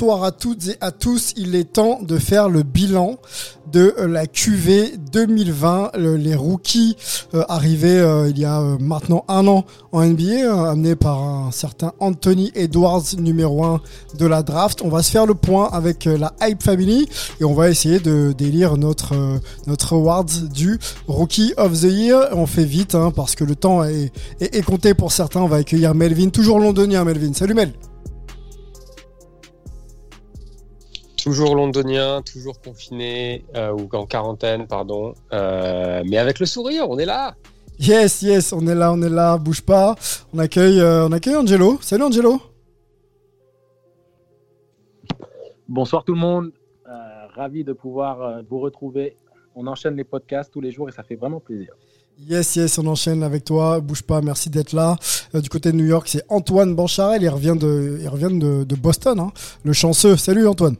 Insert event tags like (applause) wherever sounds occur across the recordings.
Bonsoir à toutes et à tous. Il est temps de faire le bilan de la QV 2020. Le- les rookies euh, arrivés euh, il y a euh, maintenant un an en NBA, euh, amenés par un certain Anthony Edwards, numéro 1 de la draft. On va se faire le point avec euh, la Hype Family et on va essayer de délire notre, euh, notre award du Rookie of the Year. On fait vite hein, parce que le temps est, est, est compté pour certains. On va accueillir Melvin, toujours londonien Melvin. Salut Mel. Toujours londonien, toujours confiné, euh, ou en quarantaine, pardon. Euh, mais avec le sourire, on est là. Yes, yes, on est là, on est là, bouge pas. On accueille, euh, on accueille Angelo. Salut Angelo. Bonsoir tout le monde, Euh, ravi de pouvoir euh, vous retrouver. On enchaîne les podcasts tous les jours et ça fait vraiment plaisir. Yes, yes, on enchaîne avec toi. Bouge pas, merci d'être là. Euh, du côté de New York, c'est Antoine Bancharel. Il revient de, il revient de, de Boston, hein. le chanceux. Salut Antoine.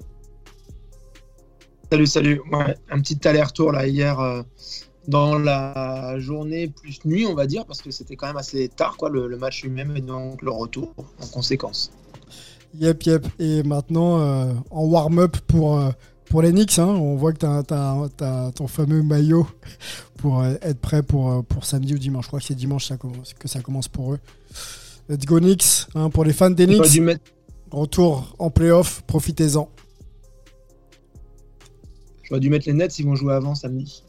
Salut, salut. Ouais, un petit aller-retour là hier euh, dans la journée plus nuit, on va dire, parce que c'était quand même assez tard, quoi, le, le match lui-même et donc le retour en conséquence. Yep, yep. Et maintenant, euh, en warm-up pour, euh, pour les Knicks, hein. on voit que tu as, ton fameux maillot pour être prêt pour, pour samedi ou dimanche. Je crois que c'est dimanche ça commence- que ça commence pour eux. Let's go Knicks. hein, pour les fans des Knicks, retour en playoff, profitez-en. J'aurais dû mettre les Nets, ils vont jouer avant samedi.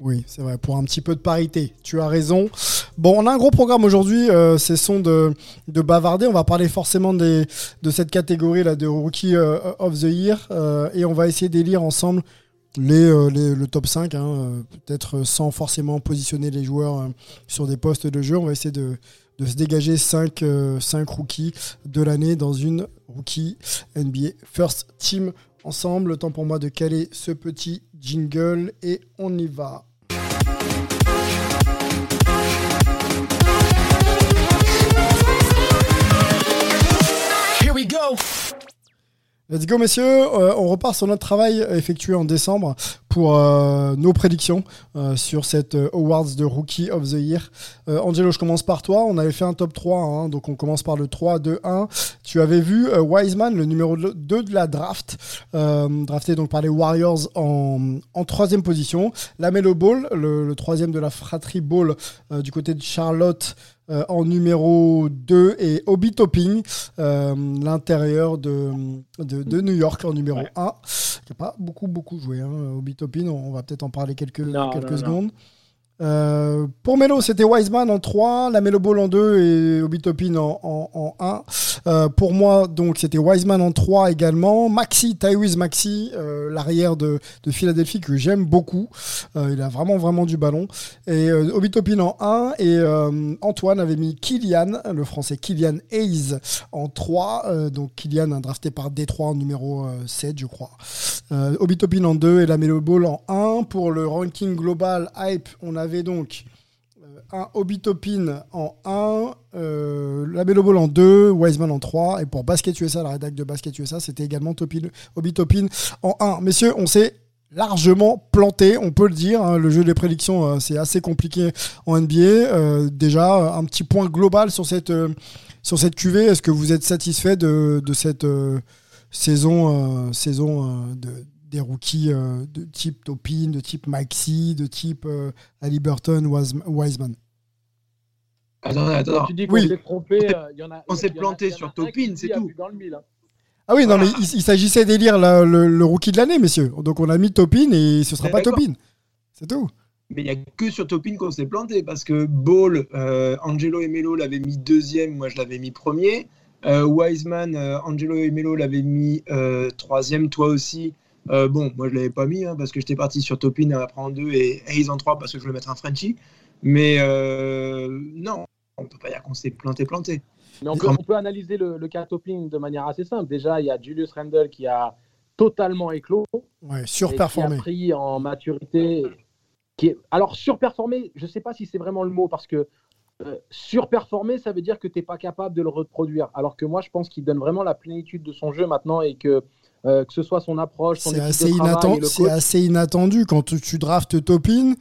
Oui, c'est vrai, pour un petit peu de parité. Tu as raison. Bon, on a un gros programme aujourd'hui, euh, cessons de, de bavarder. On va parler forcément des, de cette catégorie là de Rookie euh, of the Year euh, et on va essayer d'élire ensemble les, euh, les- le top 5, hein, peut-être sans forcément positionner les joueurs sur des postes de jeu. On va essayer de, de se dégager 5, rookies de l'année dans une Rookie NBA First Team ensemble. Le temps pour moi de caler ce petit jingle et on y va. Let's go messieurs, Euh, on repart sur notre travail effectué en décembre pour euh, nos prédictions euh, sur cette Awards de Rookie of the Year. Angelo, je commence par toi. On avait fait un top 3, hein, donc on commence par le 3, 2, 1. Tu avais vu Wiseman, le numéro 2 de la draft, drafté donc par les Warriors en, en troisième position. La Melo Ball, le, le troisième de la fratrie Ball du côté de Charlotte. Euh, en numéro 2 et Obi Topping, euh, l'intérieur de, de, de New York en numéro 1, qui n'a pas beaucoup beaucoup joué. Hein, Obi Toppin, on va peut-être en parler quelques, Non, quelques non, non. Euh, pour Melo, c'était Wiseman en 3, la Melo Ball en 2 et Obi Toppin en, en, en 1. Euh, pour moi, donc, c'était Wiseman en 3 également. Maxi, Tyrese Maxi, euh, l'arrière de, de Philadelphie que j'aime beaucoup. Euh, il a vraiment, vraiment du ballon. Et euh, Obi Toppin en 1. Et Antoine avait mis Kylian, le français Kylian Hayes en 3. Euh, donc Kylian, un drafté par Détroit en numéro euh, 7, je crois. Obi Toppin en 2 et la Melo Ball en 1. Pour le ranking global hype, on avait donc euh, un Obi Toppin en 1, euh, la Melo Ball en 2, Wiseman en 3. Et pour Basket USA, la rédac de Basket USA, c'était également Toppin, Obi Toppin en 1. Messieurs, on s'est largement planté, on peut le dire. hein. le jeu des prédictions, euh, c'est assez compliqué en NBA. Euh, déjà, un petit point global sur cette, sur QV. Est-ce que vous êtes satisfait de, cette saison, saison de, des rookies euh, de type Topin, de type Maxi, de type euh, Wiseman Attends, attends. Tu dis qu'on Oui. s'est trompé, euh, il y en a. On s'est planté il y en a sur Topin, c'est dit a tout. dans le mille, hein. Ah oui, non, mais il, il s'agissait d'élire le, le rookie de l'année, messieurs. Donc on a mis Topin et ce sera pas. Topin. C'est tout. Mais il n'y a que sur Topin qu'on s'est planté parce que Ball, euh, Angelo et Melo l'avaient mis deuxième, moi je l'avais mis premier. Euh, Wiseman, euh, Angelo et Melo l'avaient mis euh, troisième, toi aussi. Euh, bon, moi je l'avais pas mis hein, parce que j'étais parti sur Topin après en deux et Hayes en trois parce que je voulais mettre un Frenchie. Mais euh, non, on peut pas dire qu'on s'est planté planté. Mais on peut, on peut analyser le, le cas Topping de manière assez simple. Déjà, il y a Julius Randle qui a totalement éclos. Ouais, et surperformé. Qui a pris en maturité. Qui est... Alors, surperformer, je ne sais pas si c'est vraiment le mot, parce que euh, surperformer, ça veut dire que tu n'es pas capable de le reproduire. Alors que moi, je pense qu'il donne vraiment la plénitude de son jeu maintenant et que, euh, que ce soit son approche, son équipe assez, de travail c'est assez inattendu quand tu, tu draftes Topin,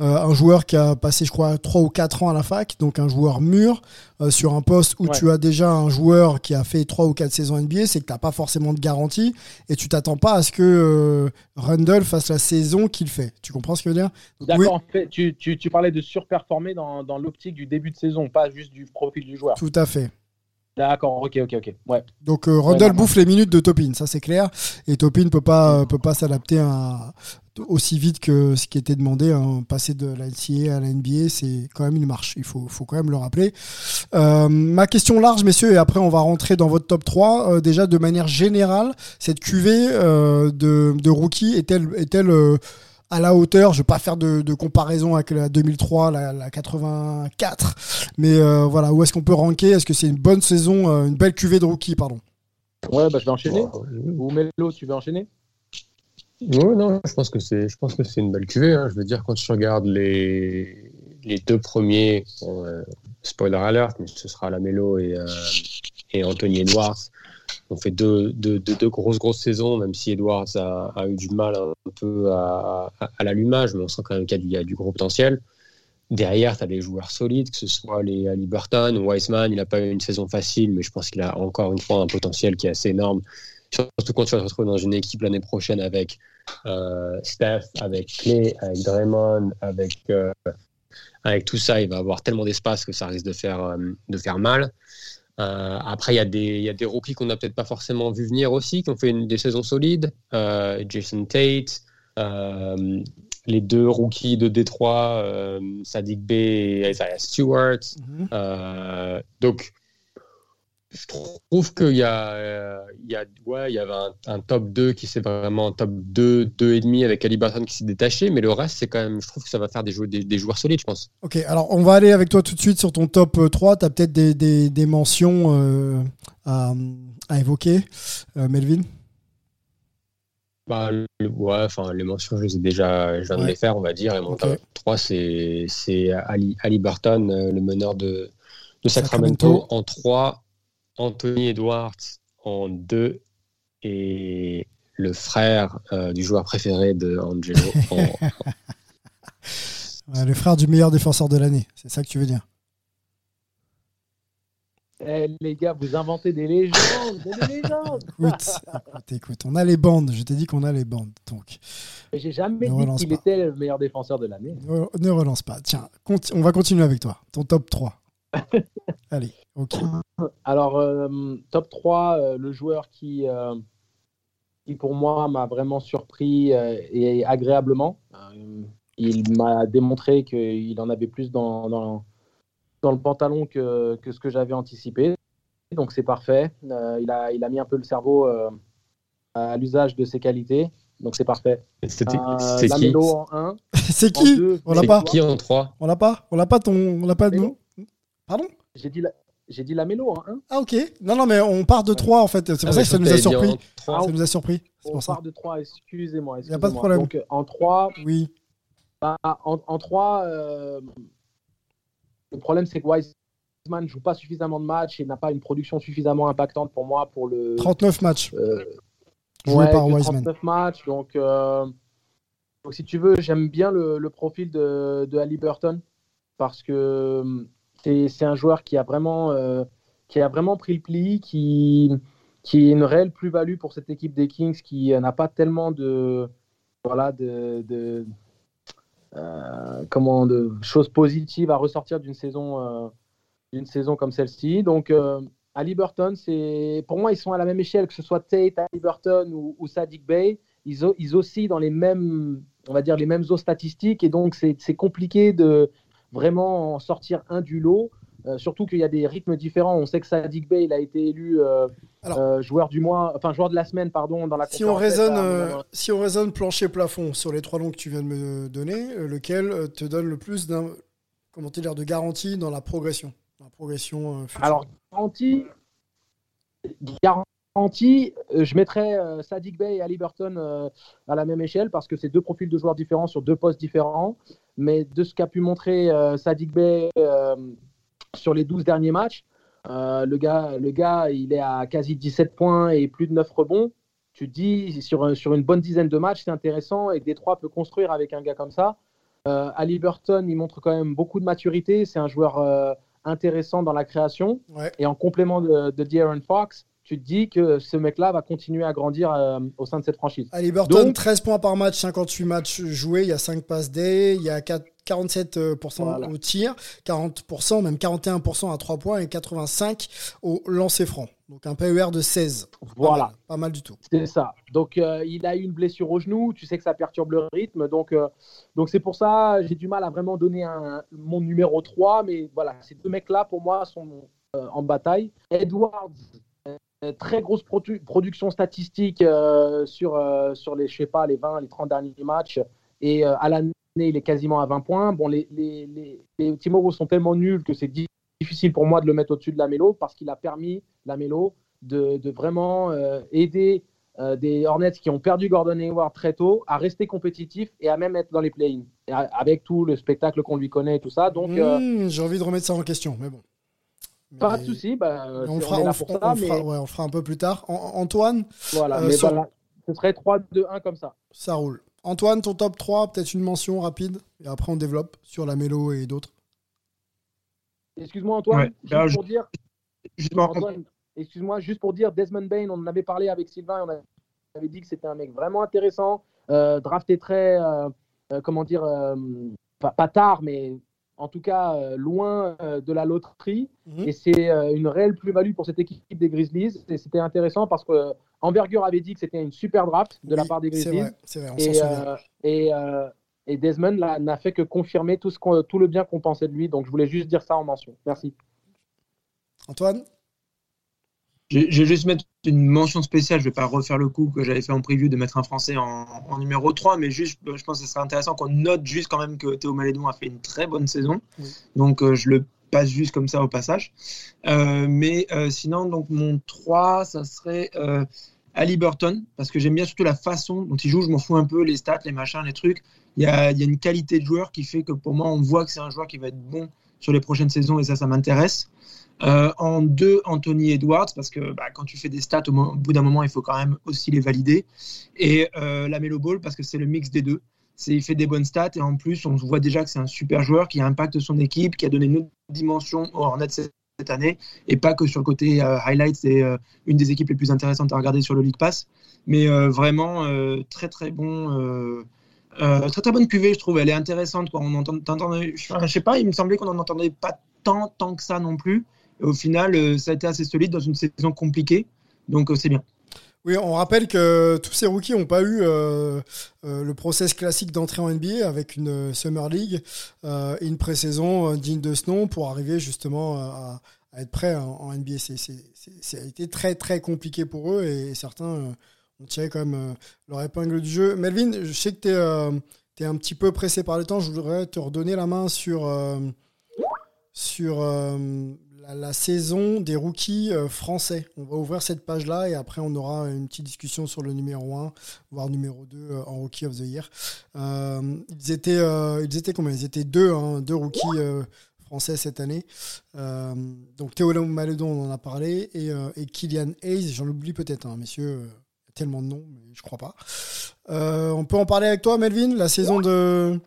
euh, un joueur qui a passé, je crois, 3 ou 4 ans à la fac, donc un joueur mûr, euh, sur un poste où Ouais. tu as déjà un joueur qui a fait 3 ou 4 saisons NBA, c'est que tu n'as pas forcément de garantie et tu t'attends pas à ce que euh, Randle fasse la saison qu'il fait. Tu comprends ce que je veux dire? D'accord, oui, en fait, tu, tu, tu parlais de surperformer dans, dans l'optique du début de saison, pas juste du profil du joueur. Tout à fait. D'accord, ok, ok, ok. Ouais. Donc euh, Randle bouffe les minutes de Topin, ça c'est clair. Et Topin peut pas euh, peut pas s'adapter aussi vite que ce qui était demandé. hein. Passer de la NCAA à la NBA, c'est quand même une marche. Il faut, faut quand même le rappeler. Euh, ma question large, messieurs, et après on va rentrer dans votre top 3. Euh, déjà de manière générale, cette cuvée de, de rookie est-elle est-elle à la hauteur, je vais pas faire de, de comparaison avec la 2003, la, la 84, mais euh, voilà, où est-ce qu'on peut ranker? Est-ce que c'est une bonne saison, euh, une belle cuvée de rookie, pardon? Ouais, bah, je vais enchaîner. Bon, Ou Melo, tu veux enchaîner? Ouais, non, je pense que c'est, je pense que c'est une belle cuvée. hein. Je veux dire, quand tu regardes les, les deux premiers, bon, euh, spoiler alert, mais ce sera Lamelo et, euh, et Anthony Edwards. On fait deux, grosses, grosses saisons, même si Edwards a, eu du mal un peu à, l'allumage, mais on sent quand même qu'il y a du, gros potentiel. Derrière, tu as des joueurs solides, que ce soit les Ali Burton ou Wiseman. Il n'a pas eu une saison facile, mais je pense qu'il a encore une fois un potentiel qui est assez énorme. Surtout quand tu vas te retrouver dans une équipe l'année prochaine avec euh, Steph, avec Clay, avec Draymond, avec, euh, avec tout ça, il va avoir tellement d'espace que ça risque de faire, euh, de faire mal. Euh, après, il y, a des- y a des rookies qu'on n'a peut-être pas forcément vu venir aussi, qui ont fait une, des saisons solides. Euh, Jason Tate, euh, les deux rookies de Détroit, Sadiq Bey et Isaiah Stewart. Euh, donc, je trouve qu'il y a, euh, il y a, ouais, il y avait un, un top 2 qui s'est vraiment un top 2, 2,5 avec Ali Burton qui s'est détaché, mais le reste, c'est quand même, je trouve que ça va faire des, jou- des, des joueurs solides, je pense. Ok, alors on va aller avec toi tout de suite sur ton top euh, 3. Tu as peut-être des, mentions euh, à, à évoquer, Euh, Melvin? Bah, le- ouais, enfin, les mentions, je les ai déjà, je viens de Ouais. les faire, on va dire. Et mon top 3, c'est, c'est Ali, Ali Burton, euh, le meneur de, de Sacramento. Sacramento. En 3, Anthony Edwards en 2 et le frère euh, du joueur préféré de Angelo (laughs) en, Ouais, Le frère du meilleur défenseur de l'année, c'est ça que tu veux dire? Eh, les gars, vous inventez des légendes, des (laughs) légendes. Écoute, écoute, écoute, on a les bandes. Je t'ai dit qu'on a les bandes. Donc, J'ai jamais Ne dit relance qu'il pas. était le meilleur défenseur de l'année. ne, ne relance pas. Tiens, on va continuer avec toi. Ton top 3. Allez, ok. Alors, euh, top 3, euh, le joueur qui, euh, qui pour moi m'a vraiment surpris euh, et agréablement. Euh, il m'a démontré qu'il en avait plus dans, dans, dans le pantalon que, que ce que j'avais anticipé. Donc c'est parfait. Euh, il, a, il a mis un peu le cerveau euh, à l'usage de ses qualités. Donc c'est parfait. Euh, c'est qui Lamelo en 1. (laughs) c'est qui deux, On l'a C'est pas qui en 3 On l'a pas On l'a pas ton. On l'a pas de Lamelo. Pardon J'ai dit, la, j'ai dit Lamelo en 1. Ah, ok. Non, non, mais on part de 3 en fait. C'est pour ça que ça nous a surpris. Ça nous a surpris. C'est On pour ça. part de 3, excusez-moi. Y a pas de problème. Donc en 3, Oui. Bah, en, en 3, le problème c'est que Wiseman ne joue pas suffisamment de matchs et n'a pas une production suffisamment impactante pour moi pour le. 39 matchs. euh, Joué ouais, par Wiseman. 39 matchs. Donc, euh, donc, si tu veux, j'aime bien le, le profil de, de Ali Burton parce que euh, c'est un joueur qui a vraiment, euh, qui a vraiment pris le pli, qui, qui est une réelle plus-value pour cette équipe des Kings qui n'a pas tellement de, voilà, de, euh, comment, de choses positives à ressortir d'une saison, euh, d'une saison comme celle-ci. Donc, Burton, c'est pour moi, ils sont à la même échelle, que ce soit Tate, Ali Burton ou, ou Sadiq Bey. Ils, ils oscillent dans les mêmes, on va dire, les mêmes eaux statistiques. Et donc, c'est compliqué de vraiment en sortir un du lot. Euh, surtout qu'il y a des rythmes différents. On sait que Sadiq Bey, il a été élu euh, euh, joueur du mois, enfin joueur de la semaine, pardon, dans la. Si on raisonne, si on raisonne plancher plafond sur les trois noms que tu viens de me donner, lequel te donne le plus d'un, comment dire, de garantie dans la progression, dans la progression future? Alors garantie, garantie, je mettrais Sadiq Bey et Ali Burton à la même échelle parce que c'est deux profils de joueurs différents sur deux postes différents. Mais de ce qu'a pu montrer Sadiq Bey sur les 12 derniers matchs. Euh, le, gars, le gars, il est à quasi 17 points et plus de 9 rebonds. Tu te dis, sur, sur une bonne dizaine de matchs, c'est intéressant et Détroit peut construire avec un gars comme ça. Euh, Ali Burton, il montre quand même beaucoup de maturité. C'est un joueur euh, intéressant dans la création. Et en complément de, de De'Aaron Fox, tu te dis que ce mec-là va continuer à grandir au sein de cette franchise. Ali Burton, 13 points par match, 58 matchs joués, il y a 5 passes D, il y a 4 47% au tir, 40%, même 41% à 3 points et 85% au lancer franc. Donc un PER de 16. Voilà. Pas mal, du tout. C'est ça. Donc euh, il a eu une blessure au genou, tu sais que ça perturbe le rythme. Donc euh, donc c'est pour ça j'ai du mal à vraiment donner un, mon numéro 3. Mais voilà, ces deux mecs-là, pour moi, sont euh, en bataille. Edwards, très grosse production statistique sur, sur les, je sais pas, les 20, les 30 derniers matchs. Et à la il est quasiment à 20 points. Bon, les, les, les, sont tellement nuls que c'est difficile pour moi de le mettre au-dessus de la Mélo parce qu'il a permis la Mélo de, de vraiment euh, aider euh, des Hornets qui ont perdu Gordon Hayward très tôt à rester compétitifs et à même être dans les play-ins avec tout le spectacle qu'on lui connaît et tout ça. Euh, hmm, j'ai envie de remettre ça en question, mais bon. Pas de souci, bah, on, fera, on, fera, un peu plus tard. Antoine Voilà, mais voilà, ce serait 3-2-1 comme ça. Ça roule. Antoine, ton top 3, peut-être une mention rapide, et après on développe sur la mélo et d'autres. Excuse-moi Antoine, juste pour dire... excuse-moi, juste pour dire, Desmond Bain, on en avait parlé avec Sylvain, on avait dit que c'était un mec vraiment intéressant, euh, drafté très, euh, euh, comment dire, pas, tard, mais en tout cas loin de la loterie. Mhm. Et c'est une réelle plus-value pour cette équipe des Grizzlies. Et c'était intéressant parce que Envergure avait dit que c'était une super draft de la part des Grizzlies. C'est vrai, et, euh, et, euh, et, Desmond n'a fait que confirmer tout, ce tout le bien qu'on pensait de lui. Donc je voulais juste dire ça en mention. Merci. Antoine? Je, vais juste mettre une mention spéciale. Je ne vais pas refaire le coup que j'avais fait en preview de mettre un Français en, numéro 3, mais juste, je pense que ce serait intéressant qu'on note juste quand même que Théo Malédon a fait une très bonne saison. Donc euh, je le passe juste comme ça au passage. mais sinon, donc mon 3, ça serait Ali Burton, parce que j'aime bien surtout la façon dont il joue. Je m'en fous un peu, les stats, les machins, les trucs. Il y a, une qualité de joueur qui fait que pour moi, on voit que c'est un joueur qui va être bon sur les prochaines saisons et ça, ça m'intéresse. Euh, en deux, Anthony Edwards, parce que bah, quand tu fais des stats, au, bout d'un moment, il faut quand même aussi les valider. Et euh, la Melo Ball, parce que c'est le mix des deux. Il fait des bonnes stats et en plus, on voit déjà que c'est un super joueur qui impacte son équipe, qui a donné une autre dimension au Hornets cette année et pas que sur le côté euh, highlight c'est euh, une des équipes les plus intéressantes à regarder sur le League Pass mais euh, vraiment très très bon très très bonne cuvée je trouve elle est intéressante quoi on entend je sais pas il me semblait qu'on en entendait pas tant tant que ça non plus au final ça a été assez solide dans une saison compliquée donc c'est bien oui, on rappelle que tous ces rookies n'ont pas eu le process classique d'entrée en NBA avec une Summer League et une pré-saison digne de ce nom pour arriver justement à, être prêts en, NBA. C'est, ça a été très très compliqué pour eux et certains ont tiré quand même leur épingle du jeu. Melvin, je sais que tu es, un petit peu pressé par le temps. Je voudrais te redonner la main sur, sur la, saison des rookies euh, français. On va ouvrir cette page-là et après on aura une petite discussion sur le numéro 1, voire numéro 2 euh, en Rookie of the Year. Euh, ils, étaient, ils étaient combien? Ils étaient deux, hein, deux rookies français cette année. donc Théo Maledon, on en a parlé, et, et Kylian Hayes, j'en oublie peut-être, hein, messieurs, tellement de noms, mais je crois pas. on peut en parler avec toi, Melvin, la saison de,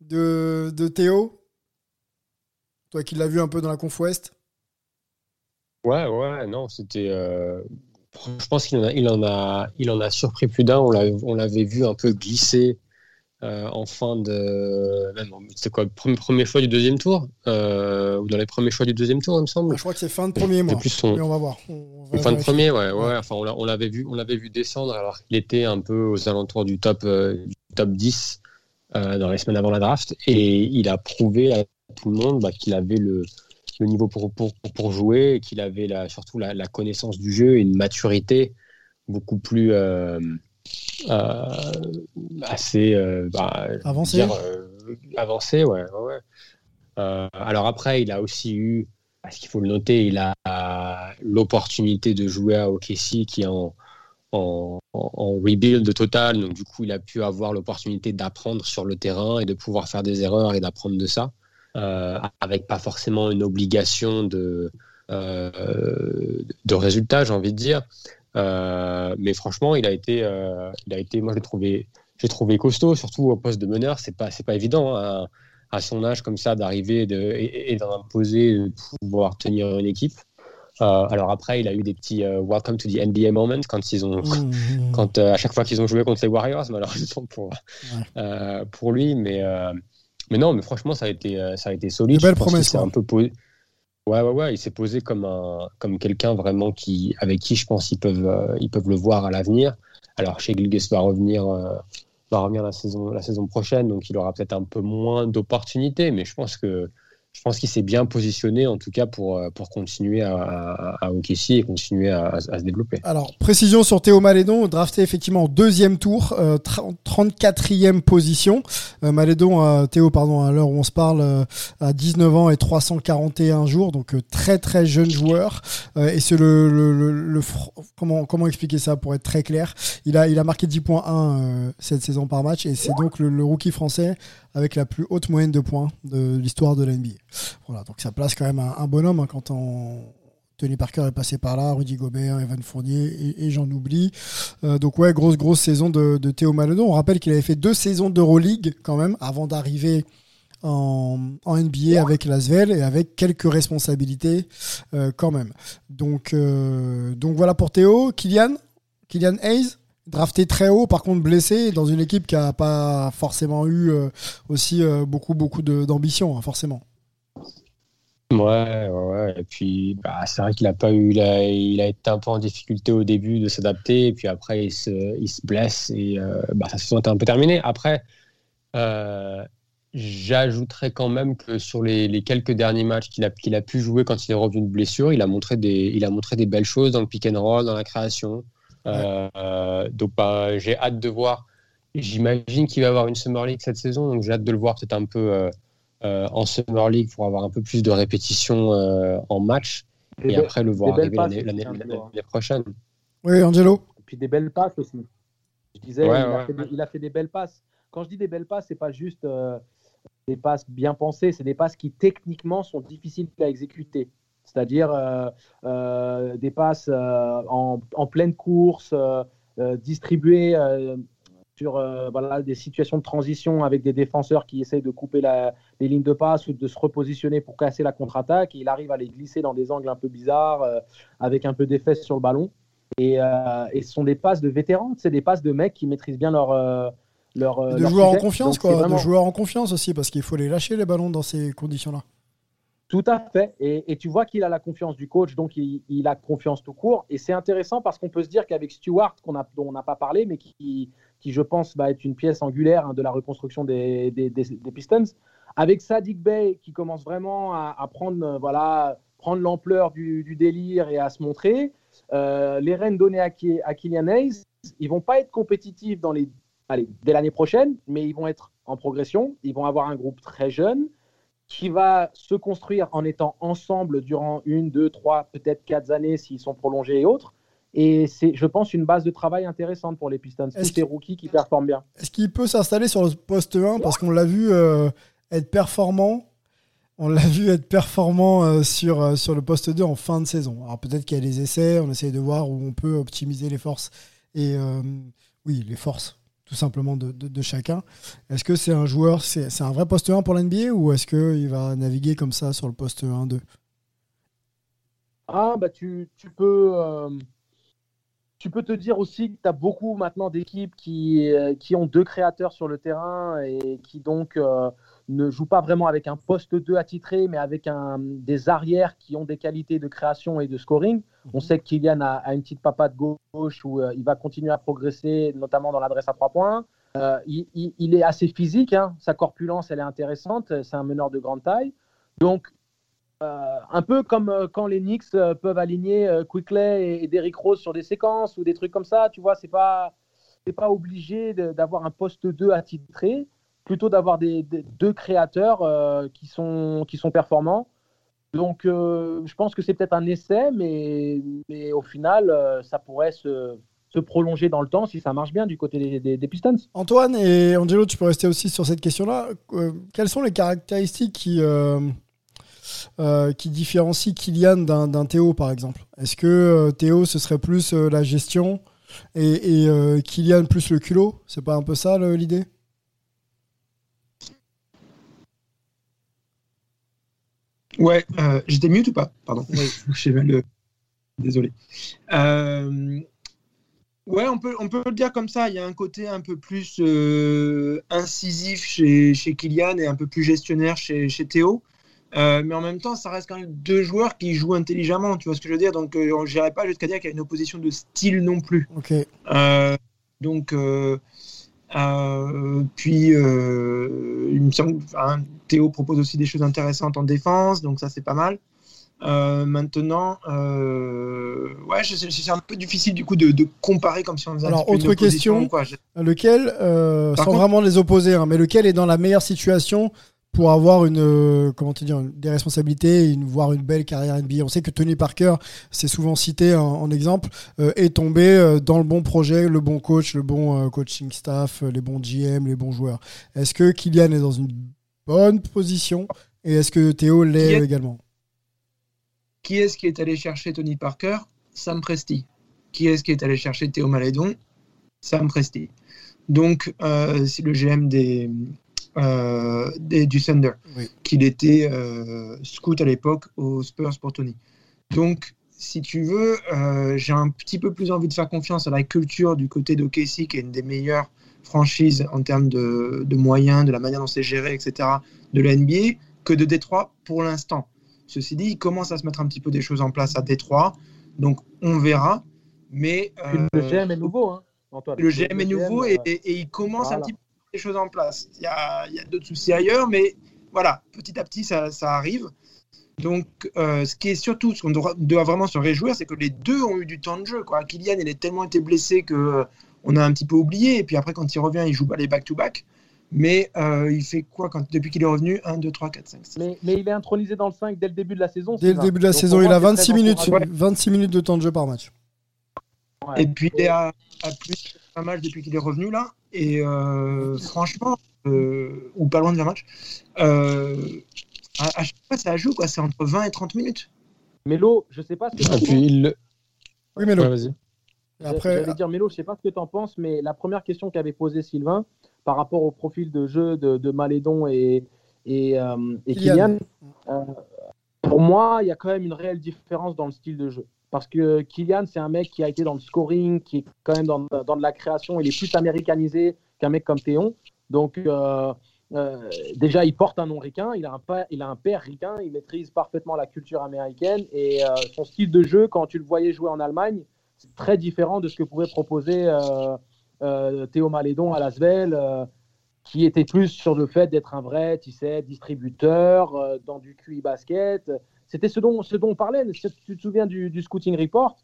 de, de Théo? Toi qui l'as vu un peu dans la Conf Ouest Ouais, ouais, non, c'était. Euh, je pense qu'il en, a, il en, a, il en a surpris plus d'un. On l'avait vu un peu glisser en fin de. C'était quoi premier, premier choix du deuxième tour Ou dans les premiers choix du deuxième tour, il me semble Je crois que c'est fin de premier mois. Plus son... Mais on va voir. fin de premier, ouais. ouais. Enfin, on l'avait vu, on vu descendre alors qu'il était un peu aux alentours du top, du top 10 dans les semaines avant la draft. Et il a prouvé tout le monde bah, qu'il avait le, le niveau pour, pour, pour jouer qu'il avait la, surtout la, la, connaissance du jeu et une maturité beaucoup plus euh, euh, assez euh, bah, avancée. avancé, ouais. ouais. alors après, il a aussi eu, parce qu'il faut le noter, il a l'opportunité de jouer à OKC qui est en, en, en, rebuild total. Donc, du coup, il a pu avoir l'opportunité d'apprendre sur le terrain et de pouvoir faire des erreurs et d'apprendre de ça. Euh, avec pas forcément une obligation de, euh, de résultat, j'ai envie de dire. Euh, mais franchement, il a été, il a été moi, j'ai trouvé, j'ai trouvé costaud, surtout au poste de meneur. C'est pas, c'est pas évident hein, à, son âge comme ça d'arriver de, et, d'en imposer, de pouvoir tenir une équipe. alors après, il a eu des petits welcome to the NBA moments quand ils ont, mmh, mmh. quand à chaque fois qu'ils ont joué contre les Warriors, malheureusement pour pour lui, mais mais non, mais franchement, ça a été, euh, ça a été solide. belle promesse. un peu posé. Ouais, ouais, ouais. Il s'est posé comme un, comme quelqu'un vraiment qui, avec qui je pense ils peuvent, euh, ils peuvent le voir à l'avenir. Alors, chez Gilges va revenir, euh, va revenir la saison, la saison prochaine, donc il aura peut-être un peu moins d'opportunités, mais je pense que je pense qu'il s'est bien positionné en tout cas pour, euh, pour continuer à, à, à et continuer à, se développer. Alors, précision sur Théo Malédon, drafté effectivement au deuxième tour, euh, 34e position. Euh, Malédon, euh, Théo, pardon, à l'heure où on se parle, euh, à 19 ans et 341 jours, donc très très jeune joueur. et c'est le, le, le, comment, comment expliquer ça pour être très clair? Il a, il a marqué 10.1 cette saison par match et c'est donc le, rookie français avec la plus haute moyenne de points de l'histoire de l'NBA. Voilà, donc ça place quand même un, bonhomme hein, quand on, Tony Parker est passé par là, Rudy Gobert, Evan Fournier et, j'en oublie. Euh, donc ouais, grosse grosse saison de, Théo Maledon. On rappelle qu'il avait fait deux saisons d'Euroleague quand même avant d'arriver en, NBA avec l'Asvel et avec quelques responsabilités euh, quand même. Donc euh, donc voilà pour Théo. Kylian, Kylian Hayes, drafté très haut, par contre blessé dans une équipe qui a pas forcément eu aussi beaucoup beaucoup d'ambition, hein, forcément. Ouais, ouais, Et puis, bah, c'est vrai qu'il a pas eu, il a, il a, été un peu en difficulté au début de s'adapter, et puis après, il se, il se blesse, et euh, bah, saison était un peu terminée. Après, euh, j'ajouterais quand même que sur les, les quelques derniers matchs qu'il a, qu'il a pu jouer quand il est revenu de blessure, il a montré des, il a montré des belles choses dans le pick and roll, dans la création. Euh, donc, bah, j'ai hâte de voir. J'imagine qu'il va avoir une Summer League cette saison, donc j'ai hâte de le voir peut-être un peu euh, euh, en Summer League pour avoir un peu plus de répétitions euh, en match et, après le voir arriver l'année prochaine. Oui, Angelo. Et puis des belles passes aussi. Je disais, il, a des, il, a fait des, belles passes. Quand je dis des belles passes, c'est pas juste euh, des passes bien pensées, c'est des passes qui techniquement sont difficiles à exécuter. C'est-à-dire euh, des passes en, en, pleine course, distribuées sur euh, voilà, des situations de transition avec des défenseurs qui essayent de couper la, les lignes de passe ou de se repositionner pour casser la contre-attaque. Il arrive à les glisser dans des angles un peu bizarres, euh, avec un peu d'effet sur le ballon. Et, euh, et, ce sont des passes de vétérans, c'est des passes de mecs qui maîtrisent bien leur. leur de joueurs en confiance, quoi. De joueurs en confiance aussi, parce qu'il faut les lâcher les ballons dans ces conditions-là. Tout à fait. Et, tu vois qu'il a la confiance du coach, donc il, a confiance tout court. Et c'est intéressant parce qu'on peut se dire qu'avec Stewart, dont on n'a pas parlé, mais qui, qui je pense va être une pièce angulaire hein, de la reconstruction des, des, Pistons. Avec Sadik Bey qui commence vraiment à, prendre euh, voilà prendre l'ampleur du, délire et à se montrer. Euh, les rênes données à, à Kylian Hayes, ils vont pas être compétitifs dans les, allez, dès l'année prochaine, mais ils vont être en progression. Ils vont avoir un groupe très jeune qui va se construire en étant ensemble durant une, deux, trois, peut-être quatre années s'ils sont prolongés et autres. Et c'est, je pense, une base de travail intéressante pour les Pistons. Tous ces rookies qui performent bien. Est-ce qu'il peut s'installer sur le poste 1 Parce qu'on l'a vu euh, être performant. On l'a vu être performant euh, sur, euh, sur le poste 2 en fin de saison. Alors peut-être qu'il y a des essais, on essaye de voir où on peut optimiser les forces. Et oui, les forces tout simplement de, de, chacun. Est-ce que c'est un joueur, c'est, un vrai poste 1 pour l'NBA ou est-ce qu'il va naviguer comme ça sur le poste 1-2 Ah, bah tu, tu peux tu peux te dire aussi que tu as beaucoup maintenant d'équipes qui, qui ont deux créateurs sur le terrain et qui donc ne jouent pas vraiment avec un poste 2 attitré, mais avec un, des arrières qui ont des qualités de création et de scoring. On mhm. sait que Kylian a, une petite papa de gauche où il va continuer à progresser, notamment dans l'adresse à trois points. il, est assez physique, hein. sa corpulence elle est intéressante, c'est un meneur de grande taille. Donc euh, un peu comme euh, quand les Knicks euh, peuvent aligner Quickley et, Derrick Rose sur des séquences ou des trucs comme ça, tu vois, c'est pas pas obligé d'avoir un poste 2 attitré, plutôt d'avoir des, deux créateurs qui sont qui sont performants. Donc je pense que c'est peut-être un essai, mais, mais au final, ça pourrait se, se, prolonger dans le temps si ça marche bien du côté des, des, Pistons. Antoine et Angelo, tu peux rester aussi sur cette question-là. quelles sont les caractéristiques qui euh, qui différencie Kylian d'un Théo, par exemple? Est-ce que euh, Théo, ce serait plus euh, la gestion et, Kylian plus le culot? C'est pas un peu ça l'idée? Ouais, j'étais mute ou pas? Pardon, (laughs) j'ai le. Désolé. Ouais, on peut, on peut le dire comme ça. Il y a un côté un peu plus incisif chez, chez Kylian et un peu plus gestionnaire chez, chez Théo. Euh, mais en même temps, ça reste quand même deux joueurs qui jouent intelligemment, tu vois ce que je veux dire? Donc, euh, on n'irait pas jusqu'à dire qu'il y a une opposition de style non plus. Ok. Euh, puis, il me semble, Théo propose aussi des choses intéressantes en défense, donc ça, c'est pas mal. maintenant, ouais, c'est un peu difficile du coup de, comparer comme si on faisait Alors, autre question, lequel, sans vraiment les opposer, hein, mais lequel est dans la meilleure situation pour avoir une euh, comment te dire des responsabilités une voire une belle carrière NBA. On sait que Tony Parker, c'est souvent cité en, exemple, euh, est tombé euh, dans le bon projet, le bon coach, le bon coaching staff, les bons GM, les bons joueurs. Est-ce que Kylian est dans une bonne position et est-ce que Théo l'est également? Qui est-ce qui est allé chercher Tony Parker? Sam Presti. Qui est-ce qui est allé chercher Théo Malédon Sam Presti. Donc, c'est le GM des, euh, du Thunder, qu'il était euh, scout à l'époque aux Spurs pour Tony. Donc, si tu veux, euh, j'ai un petit peu plus envie de faire confiance à la culture du côté de Casey, qui est une des meilleures franchises en termes de, moyens, de la manière dont c'est géré, etc., de la NBA, que de Détroit pour l'instant. Ceci dit, il commence à se mettre un petit peu des choses en place à Détroit, donc on verra. Mais le GM est nouveau, hein, Le GM est nouveau et, il commence un petit peu des choses en place. Il y a, il y a d'autres soucis ailleurs, mais voilà, petit à petit, ça, ça arrive. Donc, euh, ce qui est surtout, ce qu'on doit, doit, vraiment se réjouir, c'est que les deux ont eu du temps de jeu. Quoi. Kylian, il a tellement été blessé que euh, on a un petit peu oublié. Et puis après, quand il revient, il joue pas les back-to-back. Mais euh, il fait quoi quand, depuis qu'il est revenu? 1, 2, 3, 4, 5, 6. Mais, mais, il est intronisé dans le 5 dès le début de la saison. Dès le début de la saison, il a 26 minutes, 26 minutes de temps de jeu par match. Et puis, il a, a plus un match depuis qu'il est revenu là. Et euh, franchement, euh, ou pas loin de la match, euh, à, chaque fois ça joue, quoi. C'est entre 20 et 30 minutes. Mélo, je sais pas ce que tu puis Oui, Mélo. vas-y. Après... J'allais dire, Mélo, je sais pas ce que tu en penses, mais la première question qu'avait posée Sylvain par rapport au profil de jeu de, de Malédon et, et, et Kylian, pour moi, il y a quand même une réelle différence dans le style de jeu. Parce que Kylian, c'est un mec qui a été dans le scoring, qui est quand même dans, de la création. Il est plus américanisé qu'un mec comme Théon. Donc, euh, euh, déjà, il porte un nom ricain, il a un, père, il ricain, il maîtrise parfaitement la culture américaine. Et euh, son style de jeu, quand tu le voyais jouer en Allemagne, c'est très différent de ce que pouvait proposer Théo Malédon à Lasvel qui était plus sur le fait d'être un vrai, tu distributeur dans du QI basket. C'était ce dont, ce dont on parlait. Si tu te souviens du, scouting report,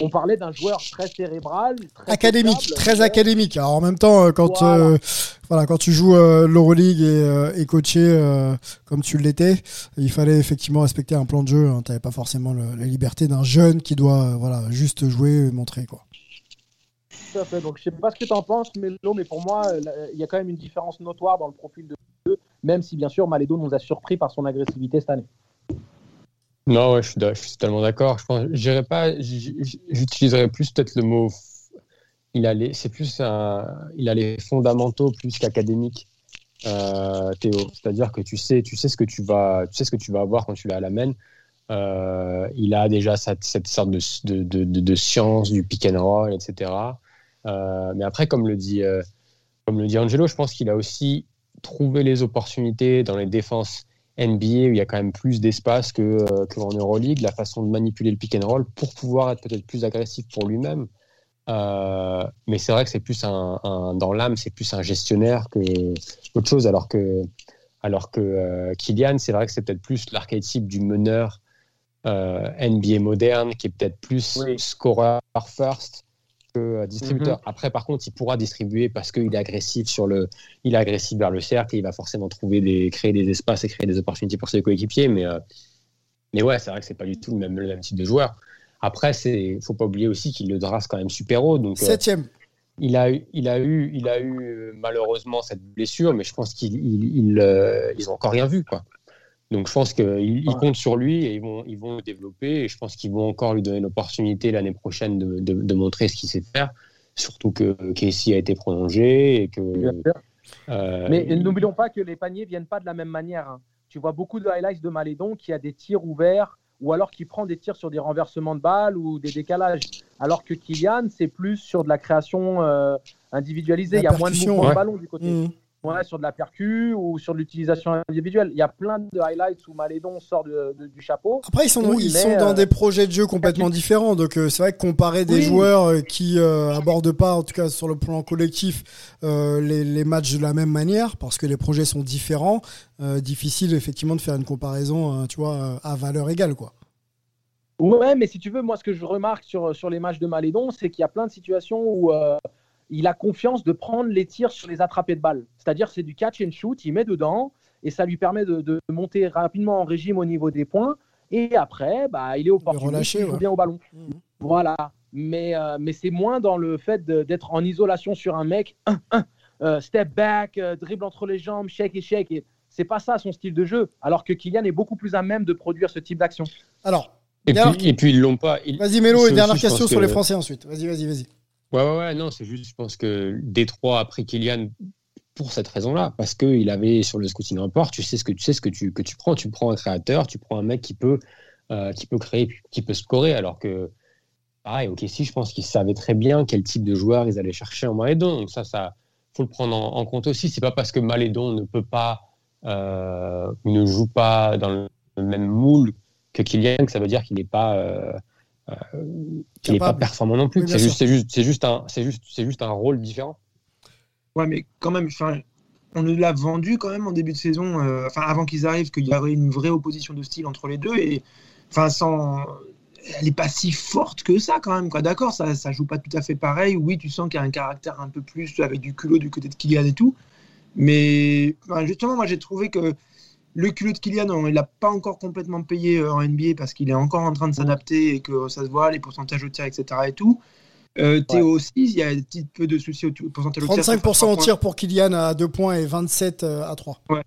on parlait d'un joueur très cérébral, très académique, très académique. Alors en même temps, euh, quand euh, voilà. quand tu joues euh, l'Euroleague et, et coaché comme tu l'étais, il fallait effectivement respecter un plan de jeu. Hein. Tu n'avais pas forcément la liberté d'un jeune qui doit voilà juste jouer et montrer quoi. Tout à fait. Donc je sais pas ce que tu en penses, Melo, mais pour moi, il y a quand même une différence notoire dans le profil de jeu, même si bien sûr Malédo nous a surpris par son agressivité cette année. Non, ouais, je, suis, totalement d'accord. Je pense, pas, j'utiliserais plus peut-être le mot. Il a les, c'est plus un, il a les fondamentaux plus qu'académiques. Euh, Théo, c'est-à-dire que tu sais, tu sais ce que tu vas, tu sais ce que tu vas avoir quand tu l'as à la main. Euh, il a déjà cette, sorte de, de, de, science du pick and roll, etc. Euh, mais après, comme le dit, comme le dit Angelo, je pense qu'il a aussi trouvé les opportunités dans les défenses NBA où il y a quand même plus d'espace que, euh, que en Euroleague, la façon de manipuler le pick and roll pour pouvoir être peut-être plus agressif pour lui-même. Euh, mais c'est vrai que c'est plus un, un dans l'âme, c'est plus un gestionnaire que autre chose, alors que alors que euh, Kylian, c'est vrai que c'est peut-être plus l'archétype du meneur NBA moderne, qui est peut-être plus Oui. scorer first que euh, distributeur. Mhm. Après, par contre, il pourra distribuer parce qu'il est agressif sur le, il est agressif vers le cercle, et il va forcément trouver des, créer des espaces et créer des opportunités pour ses coéquipiers. Mais, euh, mais ouais, c'est vrai que c'est pas du tout le même, le même type de joueur. Après, c'est, faut pas oublier aussi qu'il le drasse quand même super haut. Donc, euh, Septième. il a, eu- il a eu, il a eu malheureusement cette blessure, mais je pense qu'ils il, il, euh, ils ont encore rien vu, quoi. Donc je pense qu'ils comptent sur lui et ils vont, ils vont le développer. Et je pense qu'ils vont encore lui donner l'opportunité l'année prochaine de, de, de montrer ce qu'il sait faire. Surtout que Casey a été prolongé et que. Bien sûr. euh, Mais il- n'oublions pas que les paniers viennent pas de la même manière. hein. Tu vois beaucoup de highlights de Malédon qui a des tirs ouverts ou alors qui prend des tirs sur des renversements de balles ou des décalages. Alors que Kylian, c'est plus sur de la création euh, individualisée. La Il y a moins de mouvement ouais. de ballon du côté. Mmh. Ouais, sur de la percu ou sur de l'utilisation individuelle. Il y a plein de highlights où Malédon sort de- de- du chapeau. Après, ils sont, Oui, ils sont dans euh, des projets de jeu complètement différents. Donc, euh, c'est vrai que comparer des Oui. joueurs euh, qui euh, abordent pas, en tout cas sur le plan collectif, les, les matchs de la même manière, parce que les projets sont différents, difficile effectivement de faire une comparaison, tu vois, à valeur égale, quoi. Ouais, mais si tu veux, moi, ce que je remarque sur, sur les matchs de Malédon, c'est qu'il y a plein de situations où il a confiance de prendre les tirs sur les attrapés de balles. C'est-à-dire, c'est du catch and shoot, il met dedans et ça lui permet de, de monter rapidement en régime au niveau des points. Et après, bah, il est opportuniste, relâcher, il joue ouais. bien au ballon. Mhm. Voilà. Mais, euh, mais c'est moins dans le fait d'être en isolation sur un mec, un, un, euh, step back, euh, dribble entre les jambes, shake et shake. Et c'est pas ça son style de jeu. Alors que Kylian est beaucoup plus à même de produire ce type d'action. Alors, et, puis, et puis ils l'ont pas. ils- vas-y Mélo, c'est et dernière question sur les Français ensuite. Vas-y, vas-y, vas-y. Ouais, ouais, ouais, non, c'est juste, je pense que Détroit a pris Kylian pour cette raison-là, parce qu'il avait sur le scouting report, tu sais ce que tu sais ce que tu, que tu prends, tu prends un créateur, tu prends un mec qui peut, euh, qui peut créer, qui peut scorer, alors que, pareil, ok, si je pense qu'ils savaient très bien quel type de joueur ils allaient chercher en Malédon, donc ça, ça faut le prendre en, en compte aussi. C'est pas parce que Malédon ne peut pas, euh, ne joue pas dans le même moule que Kylian que ça veut dire qu'il n'est pas euh, euh, qu'il n'est pas performant non plus. Oui, c'est juste, juste, juste un, c'est juste, c'est juste un rôle différent. Ouais, mais quand même, enfin, on nous l'a vendu quand même en début de saison, euh, enfin avant qu'ils arrivent, qu'il y aurait une vraie opposition de style entre les deux. Et enfin, sans, elle n'est pas si forte que ça quand même. Quoi. D'accord, ça, ça joue pas tout à fait pareil. Oui, tu sens qu'il y a un caractère un peu plus avec du culot du côté de Kylian et tout. Mais justement, moi j'ai trouvé que le culot de Kylian, on- il n'a pas encore complètement payé euh, en NBA parce qu'il est encore en train de s'adapter et que ça se voit, les pourcentages au tir, etc. et tout. Euh, Théo aussi, il y a un petit peu de soucis au pourcentage au tir. 35% en tir pour Kylian à 2 points et 27 à 3. Ouais,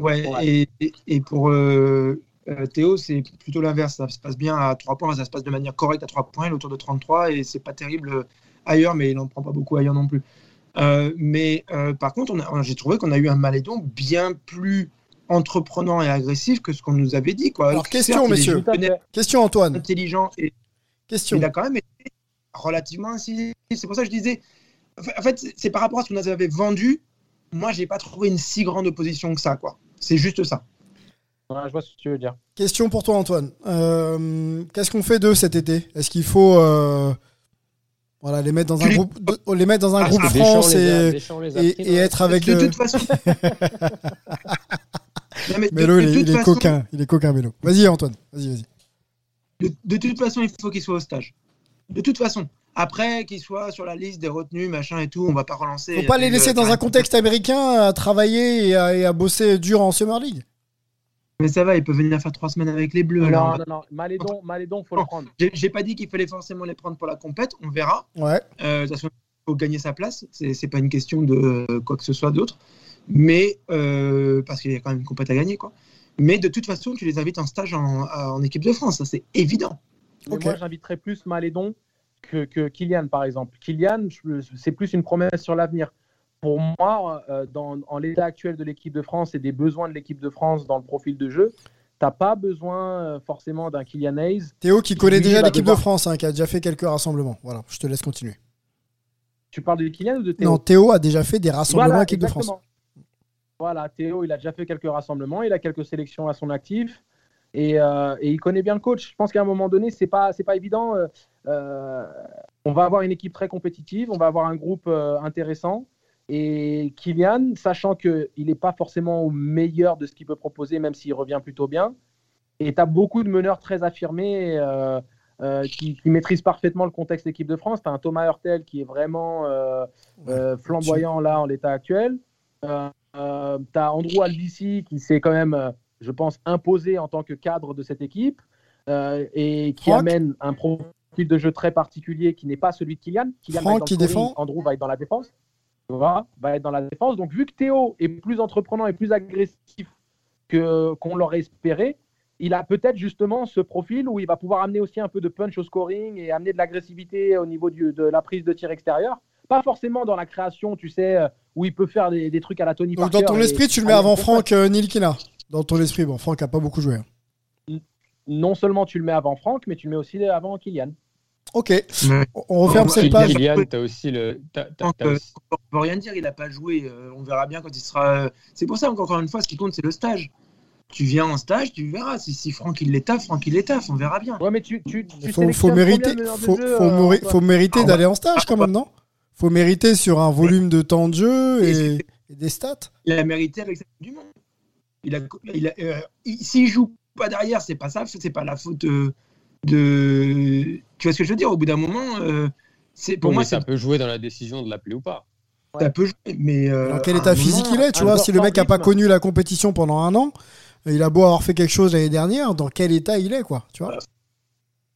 Ouais. Et, et- et pour euh, euh, Théo, c'est plutôt l'inverse. Ça se passe bien à 3 points, ça se passe de manière correcte à 3 points, il est autour de 33 et c'est pas terrible euh, ailleurs, mais il n'en prend pas beaucoup ailleurs non plus. Euh, mais euh, par contre, j'ai trouvé qu'on a eu un Malédon bien plus entreprenant et agressif que ce qu'on nous avait dit. Quoi. Alors, question, messieurs. Fait. Question Antoine. intelligent et Question. il a quand même été relativement incisif. C'est pour ça que je disais, en fait, c'est- par rapport à ce qu'on nous avait vendu. Moi, j'ai pas trouvé une si grande opposition que ça, quoi. C'est juste ça. Ouais, je vois ce que tu veux dire. Question pour toi, Antoine. Euh, Qu'est-ce qu'on fait d'eux cet été? Est-ce qu'il faut euh, voilà, les mettre dans un groupe, de- les mettre dans un Ah, groupe France les a- et, a être avec de le. toute façon. (laughs) Non, mais Mélo, de il, est- toute il est façon- coquin. Il est coquin, Mélo. Vas-y, Antoine. Vas-y, vas-y. De, de toute façon, il faut qu'il soit au stage. De toute façon. Après, qu'il soit sur la liste des retenues, machin et tout, on va pas relancer. Faut pas les laisser dans un contexte américain à travailler et à, et à bosser dur en Summer League. Mais ça va, il peut venir faire trois semaines avec les Bleus. Non, alors. non, non. Malédon, Malédon, faut le prendre. J'ai j'ai pas dit qu'il fallait forcément les prendre pour la compète, on verra. Ouais. Euh, de toute façon, il faut gagner sa place. C'est pas une question de euh, quoi que ce soit d'autre. Mais euh, parce qu'il y a quand même une compète à gagner, quoi. Mais de toute façon, tu les invites en stage en, en équipe de France, ça c'est évident. Mais Ok. moi, j'inviterais plus Malédon que, que Kylian, par exemple. Kylian, c'est plus une promesse sur l'avenir. Pour moi, euh, dans, en l'état actuel de l'équipe de France et des besoins de l'équipe de France dans le profil de jeu, t'as pas besoin euh, forcément d'un Kylian Hayes. Théo qui connaît déjà l'équipe de France, hein, qui a déjà fait quelques rassemblements. Voilà, je te laisse continuer. Tu parles de Kylian ou de Théo? Non, Théo a déjà fait des rassemblements Voilà, équipe de France. exactement. Voilà, Théo, il a déjà fait quelques rassemblements, il a quelques sélections à son actif et, euh, et il connaît bien le coach. Je pense qu'à un moment donné, c'est pas c'est pas évident. euh, on va avoir une équipe très compétitive, on va avoir un groupe euh, intéressant et Kylian, sachant que il n'est pas forcément au meilleur de ce qu'il peut proposer, même s'il revient plutôt bien. Et tu as beaucoup de meneurs très affirmés. euh, euh, qui, qui maîtrisent parfaitement le contexte équipe de France. Tu as un Thomas Hurtel qui est vraiment euh, flamboyant là en l'état actuel. Tu as Andrew Albici qui s'est quand même, je pense, imposé en tant que cadre de cette équipe et qui Franck amène un profil de jeu très particulier qui n'est pas celui de Kylian. Kylian va Franck être dans qui le défend. Andrew va être dans la défense. Vois, va être dans la défense. Donc, vu que Théo est plus entreprenant et plus agressif que qu'on l'aurait espéré, il a peut-être justement ce profil où il va pouvoir amener aussi un peu de punch au scoring et amener de l'agressivité au niveau du- de la prise de tir extérieur. Pas forcément dans la création, tu sais, où il peut faire des, des trucs à la Tony Donc dans Parker ton et- esprit, tu le mets avant Franck euh, Nilkina. Dans ton esprit, bon, Franck a pas beaucoup joué. hein. Non seulement tu le mets avant Franck, mais tu le mets aussi avant Kylian. Ok, Ouais. on referme cette il- page. Kylian, t'as aussi le. t'as- t'as- Donc, t'as euh, aussi- on peut rien dire, il n'a pas joué. euh, on verra bien quand il sera. C'est pour ça, encore une fois, ce qui compte, c'est le stage. Tu viens en stage, tu verras. Si, si Franck il l'étaffe, Franck il l'étaffe, on verra bien. Ouais, mais tu, tu, faut, mériter, faut, jeu, faut euh, mori- Antoine faut mériter Ah, d'aller en stage quand même, non? Faut mériter sur un volume de temps de jeu et, et des stats. Il a mérité avec sa Coupe du Monde. Il a, il a, euh, il- s'il joue pas derrière, c'est pas ça, c'est pas la faute euh, de. Tu vois ce que je veux dire Au bout d'un moment, euh, c'est pour Bon, moi ça peut jouer dans la décision de l'appeler ou pas. ça peut jouer, mais euh, Dans quel état physique moment, il est Tu vois, si le sans mec a pas connu la compétition pendant un an, il a beau avoir fait quelque chose l'année dernière, dans quel état il est, quoi Tu vois?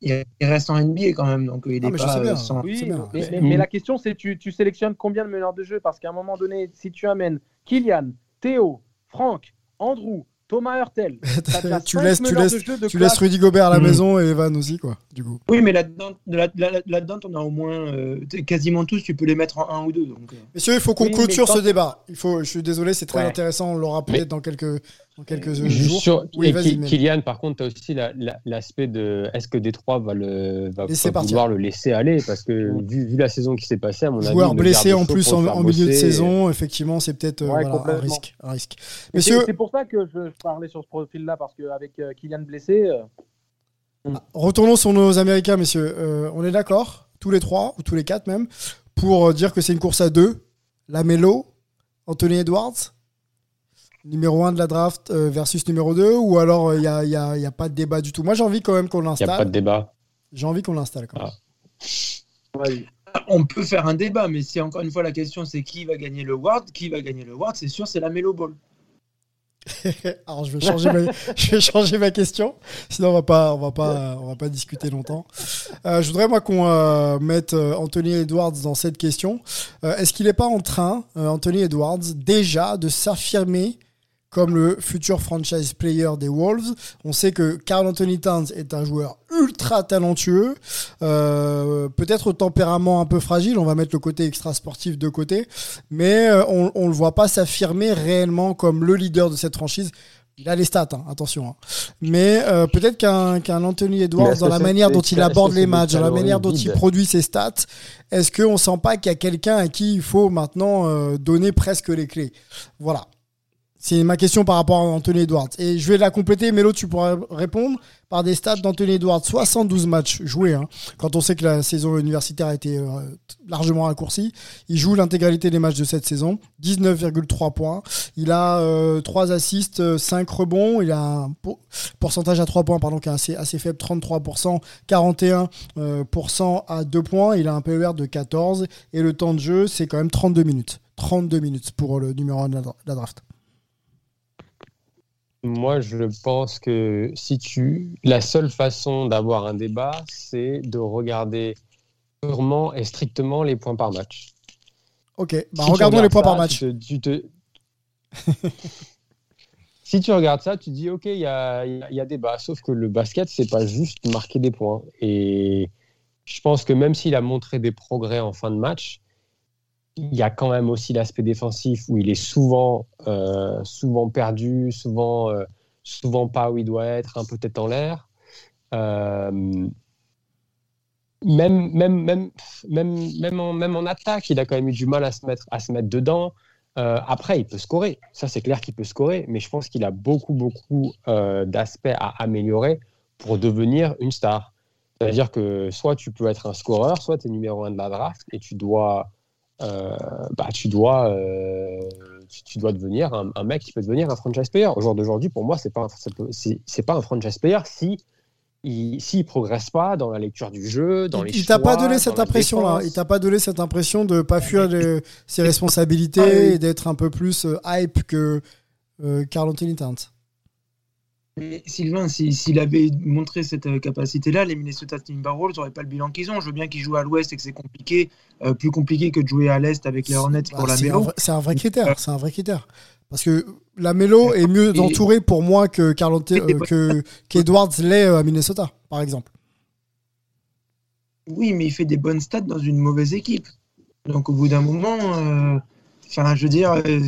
Il il reste en NBA quand même, donc il Ah, est mais je pas bien. euh, sans- Oui, bien. mais, mais- Mm. mais la question c'est tu, tu sélectionnes combien de meneurs de jeu? Parce qu'à un moment donné, si tu amènes Kylian, Théo, Franck, Andrew, Thomas Hurtel, (laughs) tu laisses, tu laisses, de jeu de tu laisses. Rudy Gobert à la Mhm. maison et Evan aussi, quoi. Du coup. Oui, mais là-dedans, là, là, là-dedans, on a au moins euh, quasiment tous, tu peux les mettre en un ou deux. Donc, euh. Messieurs, il faut qu'on Oui, clôture quand- ce débat. Il faut, je suis désolé, c'est très Ouais. intéressant. On l'aura peut-être Mais- dans quelques, dans quelques Juste jours. sur- Oui, et. Kylian, par contre, tu as aussi la- la- l'aspect de est-ce que Détroit va, le, va, va vouloir le laisser aller? Parce que vu, vu la saison qui s'est passée, à mon avis. Joueur blessé en plus en, en milieu de saison, effectivement, c'est peut-être euh, Ouais, voilà, un risque. Un risque. C'est- pour ça que je parlais sur ce profil-là, parce qu'avec Kylian blessé, euh, retournons sur nos Américains, messieurs. Euh, on est d'accord, tous les trois, ou tous les quatre même, pour euh, dire que c'est une course à deux. Lamelo, Anthony Edwards, numéro 1 de la draft euh, versus numéro 2, ou alors il n'y a, y a- y a pas de débat du tout. Moi, j'ai envie quand même qu'on Il n'y a pas de l'installe. débat. J'ai envie qu'on l'installe quand même. vas-y. On peut faire un débat, mais si encore une fois la question c'est qui va gagner le Ward, qui va gagner le Ward, c'est sûr, c'est la Melo Ball. (laughs) Alors je vais changer ma, (laughs) je vais changer ma question, sinon on va pas, on va pas, on va pas discuter longtemps. Euh, je voudrais moi qu'on euh, mette euh, Anthony Edwards dans cette question. Euh, Est-ce qu'il n'est pas en train, euh, Anthony Edwards, déjà de s'affirmer comme le futur franchise player des Wolves On sait que Carl Anthony Towns est un joueur ultra talentueux, euh, peut-être au tempérament un peu fragile. On va mettre le côté extra sportif de côté, mais euh, on, on le voit pas s'affirmer réellement comme le leader de cette franchise. Il a les stats, hein, attention. hein. Mais euh, peut-être qu'un Anthony Edwards, dans la manière dont il aborde les matchs, dans la manière dont il produit ses stats, est-ce qu'on sent pas qu'il y a quelqu'un à qui il faut maintenant euh, donner presque les clés? Voilà. C'est ma question par rapport à Anthony Edwards. Et je vais la compléter, Mélo, tu pourras répondre par des stats d'Anthony Edwards. 72 matchs joués, hein, quand on sait que la saison universitaire a été euh, largement raccourcie. Il joue l'intégralité des matchs de cette saison. 19,3 points. Il a euh, 3 assists, euh, 5 rebonds. Il a un pour- pourcentage à 3 points pardon, qui est assez, faible, 33%, 41% euh, pourcent à 2 points. Il a un PER de 14. Et le temps de jeu, c'est quand même 32 minutes. 32 minutes pour le numéro 1 de la draft. Moi, je pense que si tu, la seule façon d'avoir un débat, c'est de regarder purement et strictement les points par match. Ok, bah, Si regardons les points ça, par match. tu te- tu te- (laughs) si tu regardes ça, tu dis ok, il y a, y a débat. Sauf que le basket, c'est pas juste marquer des points. Et je pense que même s'il a montré des progrès en fin de match, il y a quand même aussi l'aspect défensif où il est souvent, euh, souvent perdu, souvent, euh, souvent pas où il doit être, un peu tête en l'air. Euh, même, même, même, même, même, en, même en attaque, il a quand même eu du mal à se mettre, à se mettre dedans. Euh, après, il peut scorer. Ça, c'est clair qu'il peut scorer. Mais je pense qu'il a beaucoup, beaucoup euh, d'aspects à améliorer pour devenir une star. C'est-à-dire que soit tu peux être un scoreur, soit tu es numéro un de la draft et tu dois, euh, bah, tu dois, euh, tu, tu dois devenir un, un mec qui peut devenir un franchise player. Au jour d'aujourd'hui, pour moi, pas, c'est c'est- c'est pas un franchise player si il, s'il progresse pas dans la lecture du jeu, dans les il t'a pas donné cette la impression-là. défense. Il t'a pas donné cette impression de pas fuir ses (laughs) responsabilités et d'être un peu plus euh, hype que euh, Carl Anthony Towns. Mais Sylvain, si- s'il avait montré cette euh, capacité-là, les Minnesota Timberwolves n'auraient pas le bilan qu'ils ont. Je veux bien qu'ils jouent à l'ouest et que c'est compliqué, euh, plus compliqué que de jouer à l'est avec les Hornets pour la mélo. vrai- c'est un vrai critère. C'est un vrai critère. Parce que la Melo est mieux entourée pour moi que euh, que qu'Edwards l'est euh, à Minnesota, par exemple. Oui, mais il fait des bonnes stats dans une mauvaise équipe. Donc au bout d'un moment, euh, enfin, je veux dire, euh,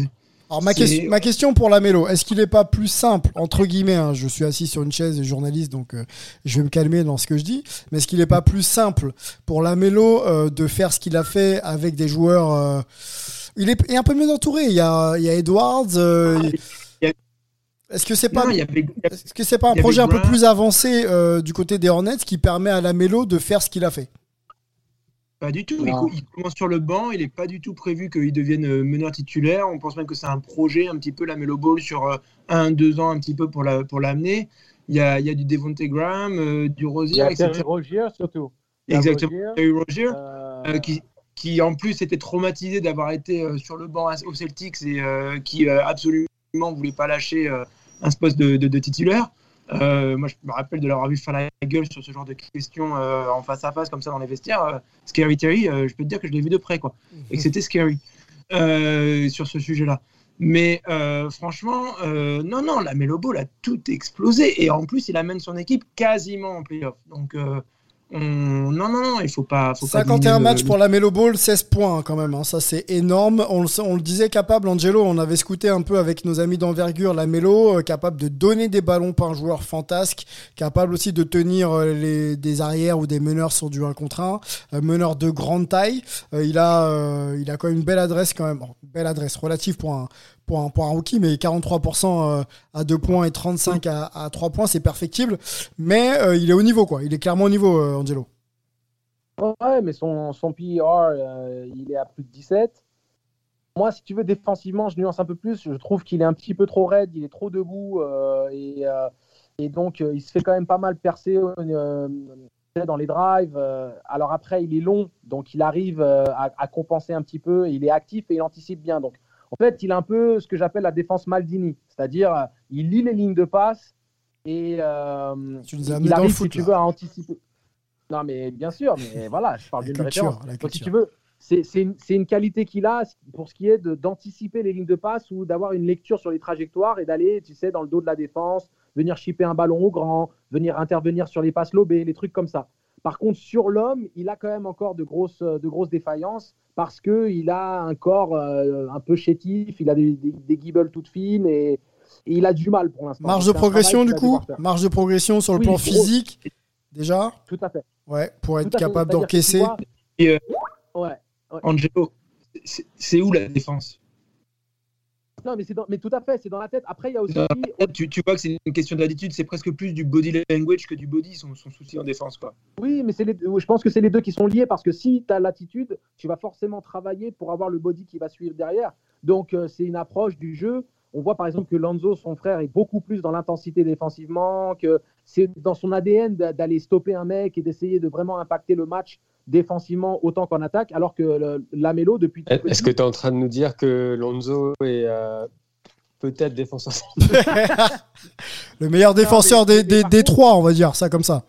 Alors ma, question- ma question pour la Mélo, est-ce qu'il n'est pas plus simple, entre guillemets, hein, je suis assis sur une chaise et journaliste, donc euh, je vais me calmer dans ce que je dis, mais est-ce qu'il n'est pas plus simple pour la Mélo euh, de faire ce qu'il a fait avec des joueurs... euh, il, est, il est un peu mieux entouré, il y a, il y a Edwards... euh, il- il y a- Est-ce que c'est pas, est-ce que c'est pas un projet un peu plus avancé euh, du côté des Hornets qui permet à la Mélo de faire ce qu'il a fait? Pas du tout. Il, Non. il commence sur le banc. Il n'est pas du tout prévu qu'il devienne euh, meneur titulaire. On pense même que c'est un projet, un petit peu la Melo Ball sur euh, un, deux ans, un petit peu pour la pour l'amener. Il y a, il y a du Devonte Graham, euh, du Il y Rosier, a etc. Terry Rogier surtout. Il y a Exactement. Rozier, Terry Rozier, euh, euh, qui, qui en plus était traumatisé d'avoir été euh, sur le banc au Celtics et euh, qui euh, absolument voulait pas lâcher euh, un poste de, de- de titulaire. Euh, moi, je me rappelle de l'avoir vu faire la gueule sur ce genre de questions euh, en face à face, comme ça, dans les vestiaires. Euh, Scary Terry, je peux te dire que je l'ai vu de près, quoi. Et que c'était scary sur ce sujet-là. Mais euh, franchement, euh, non, non, la Melo Ball a tout explosé. Et en plus, il amène son équipe quasiment en playoff. Donc, euh, on... non, non, non, il faut pas. Faut pas 51 diminuer matchs le- pour la Melo Ball, 16 points quand même. hein. Ça, c'est énorme. On le, sait- on le disait capable, Angelo. On avait scouté un peu avec nos amis d'envergure la Melo, euh, capable de donner des ballons par un joueur fantasque, capable aussi de tenir euh, les, des arrières ou des meneurs sur du 1 contre 1, euh, meneur de grande taille. Il, a, il a quand même une belle adresse, quand même. Bon, belle adresse relative pour un, pour un, pour un rookie, mais 43% euh, à 2 points et 35 à, à 3 points, c'est perfectible. Mais euh, il est au niveau, quoi. Il est clairement au niveau, euh, Angelo. Ouais, mais son, son euh, il est à plus de 17. Moi, si tu veux, défensivement, je nuance un peu plus. Je trouve qu'il est un petit peu trop raide, il est trop debout. et, et donc, il se fait quand même pas mal percer dans les drives. alors après, il est long, donc il arrive à, à compenser un petit peu. Il est actif et il anticipe bien. Donc, en fait, il a un peu ce que j'appelle la défense Maldini. C'est-à-dire, euh, il lit les lignes de passe et euh, Tu nous as il mis dans le arrive, foot, si tu là. veux, à anticiper. Non, mais bien sûr, mais (laughs) voilà, je parle d'une référence. Donc, si tu veux, c'est une, une qualité qu'il a pour ce qui est d'anticiper les lignes de passe ou d'avoir une lecture sur les trajectoires et d'aller, tu sais, dans le dos de la défense, venir chipper un ballon au grand, venir intervenir sur les passes lobées, les trucs comme ça. Par contre, sur l'homme, il a quand même encore de grosses, de grosses défaillances parce qu'il a un corps euh, un peu chétif, il a des, des, toutes fines et, et il a du mal pour l'instant. Marge de progression du coup. Marge de progression sur le Oui, plan gros. physique déjà Tout à fait. Ouais, pour être capable d'encaisser. euh, Ouais. Angelo, c'est- c'est où la défense? Non, mais, dans- mais tout à fait, c'est dans la tête. Après, il y a aussi. Tête, tu, tu vois que c'est une question d'attitude, c'est presque plus du body language que du body, son, son souci en défense. Quoi. Oui, mais c'est les... je pense que c'est les deux qui sont liés parce que si tu as l'attitude, tu vas forcément travailler pour avoir le body qui va suivre derrière. Donc, euh, c'est une approche du jeu. On voit par exemple que Lanzo, son frère, est beaucoup plus dans l'intensité défensivement, que c'est dans son ADN d'a- d'aller stopper un mec et d'essayer de vraiment impacter le match défensivement autant qu'en attaque, alors que le- Lamelo, depuis Est-ce que tu es en train de nous dire que Lonzo est euh, peut-être défenseur (laughs) Le meilleur défenseur mais- des, des, des contre- trois, on va dire ça comme ça.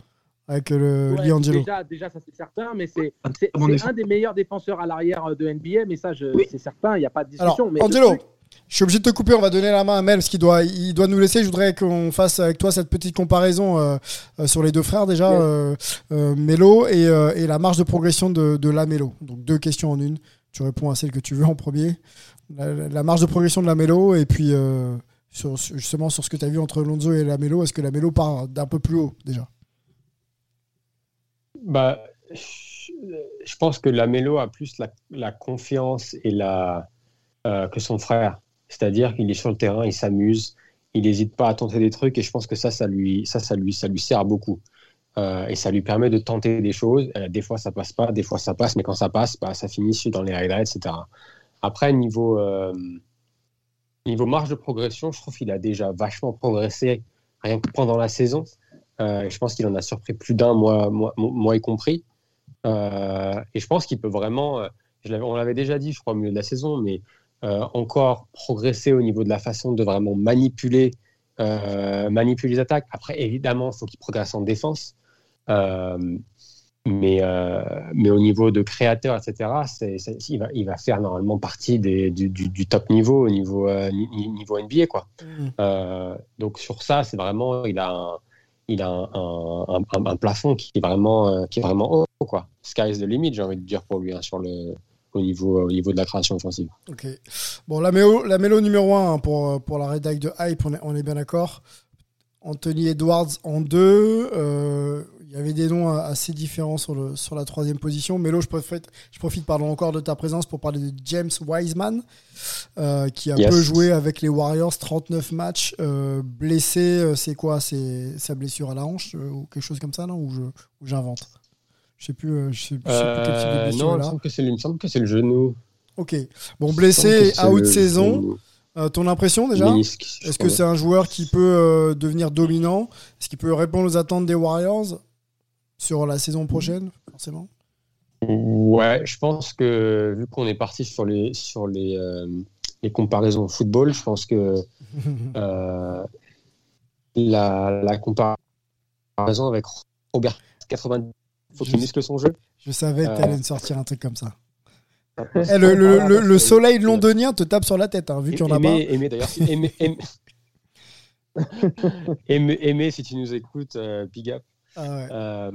Avec le Ouais, Liangelo. déjà, déjà, ça c'est certain, mais c'est défenseur. un des meilleurs défenseurs à l'arrière de NBA, mais ça, Oui. c'est certain, il n'y a pas de Alors, discussion. mais Angelo, truc- je suis obligé de te couper. On va donner la main à Mel parce qu'il doit, il doit nous laisser. Je voudrais qu'on fasse avec toi cette petite comparaison euh, euh, sur les deux frères déjà, euh, euh, Melo et, euh, et la marge de progression de, de la Melo. Donc deux questions en une. Tu réponds à celle que tu veux en premier. La, la marge de progression de la Melo et puis euh, sur, justement sur ce que tu as vu entre Lonzo et Lamelo Est-ce que Lamelo part d'un peu plus haut déjà? Bah, je pense que Lamelo a plus la, confiance et la, euh, que son frère. C'est-à-dire qu'il est sur le terrain, il s'amuse, il n'hésite pas à tenter des trucs et je pense que ça, ça lui, ça, ça lui, ça lui sert beaucoup. Euh, et ça lui permet de tenter des choses. Euh, des fois, ça passe pas, des fois, ça passe, mais quand ça passe, bah, ça finit dans les highlights, etc. Après, niveau, niveau marge de progression, je trouve qu'il a déjà vachement progressé rien que pendant la saison. je pense qu'il en a surpris plus d'un, moi, moi, moi y compris. Euh, et je pense qu'il peut vraiment, euh, on l'avait déjà dit, je crois, au milieu de la saison, mais euh, encore progresser au niveau de la façon de vraiment manipuler, manipuler les attaques. Après, évidemment, il faut qu'il progresse en défense. mais, mais au niveau de créateur, etc., il, va, il va faire normalement partie des, du, du, top niveau au niveau, niveau NBA. Quoi. Mmh. donc sur ça, c'est vraiment, il a un, il a un, un, plafond qui est vraiment, euh, qui est vraiment haut. Quoi. Sky is the limit, j'ai envie de dire pour lui, hein, sur le, au, niveau, au niveau de la création offensive. Ok. Bon, la mélo, la mélo numéro 1 hein, pour, pour la rédac de Hype, on est, on est bien d'accord. Anthony Edwards en 2. Euh, il y avait des noms assez différents sur, le, sur la troisième position. Melo, je profite, je profite pardon, encore de ta présence pour parler de James Wiseman, euh, qui a peu joué avec les Warriors, 39 matchs. Euh, blessé, euh, c'est quoi? C'est sa blessure à la hanche ou quelque chose comme ça, non? Ou j'invente? Je sais plus, je sais, sais plus quel type de blessure. Non, il me semble que c'est le, genou. Ok. Bon, blessé, à haute saison. ton impression déjà Est-ce que c'est un joueur qui peut devenir dominant? Est-ce qu'il peut répondre aux attentes des Warriors sur la saison prochaine, forcément? Ouais, je pense que vu qu'on est parti sur les, sur les, euh, les comparaisons football, je pense que (laughs) euh, la, la, comparaison avec Robert 90, faut qu'il muscle son jeu. Je savais que tu allais sortir un truc comme ça. (laughs) Eh, le, le, le, soleil londonien te tape sur la tête, hein, vu qu'il y en a pas. Aimé, d'ailleurs, aimé, (laughs) aimé, aimé, si tu nous écoutes, euh, big up. Ah euh,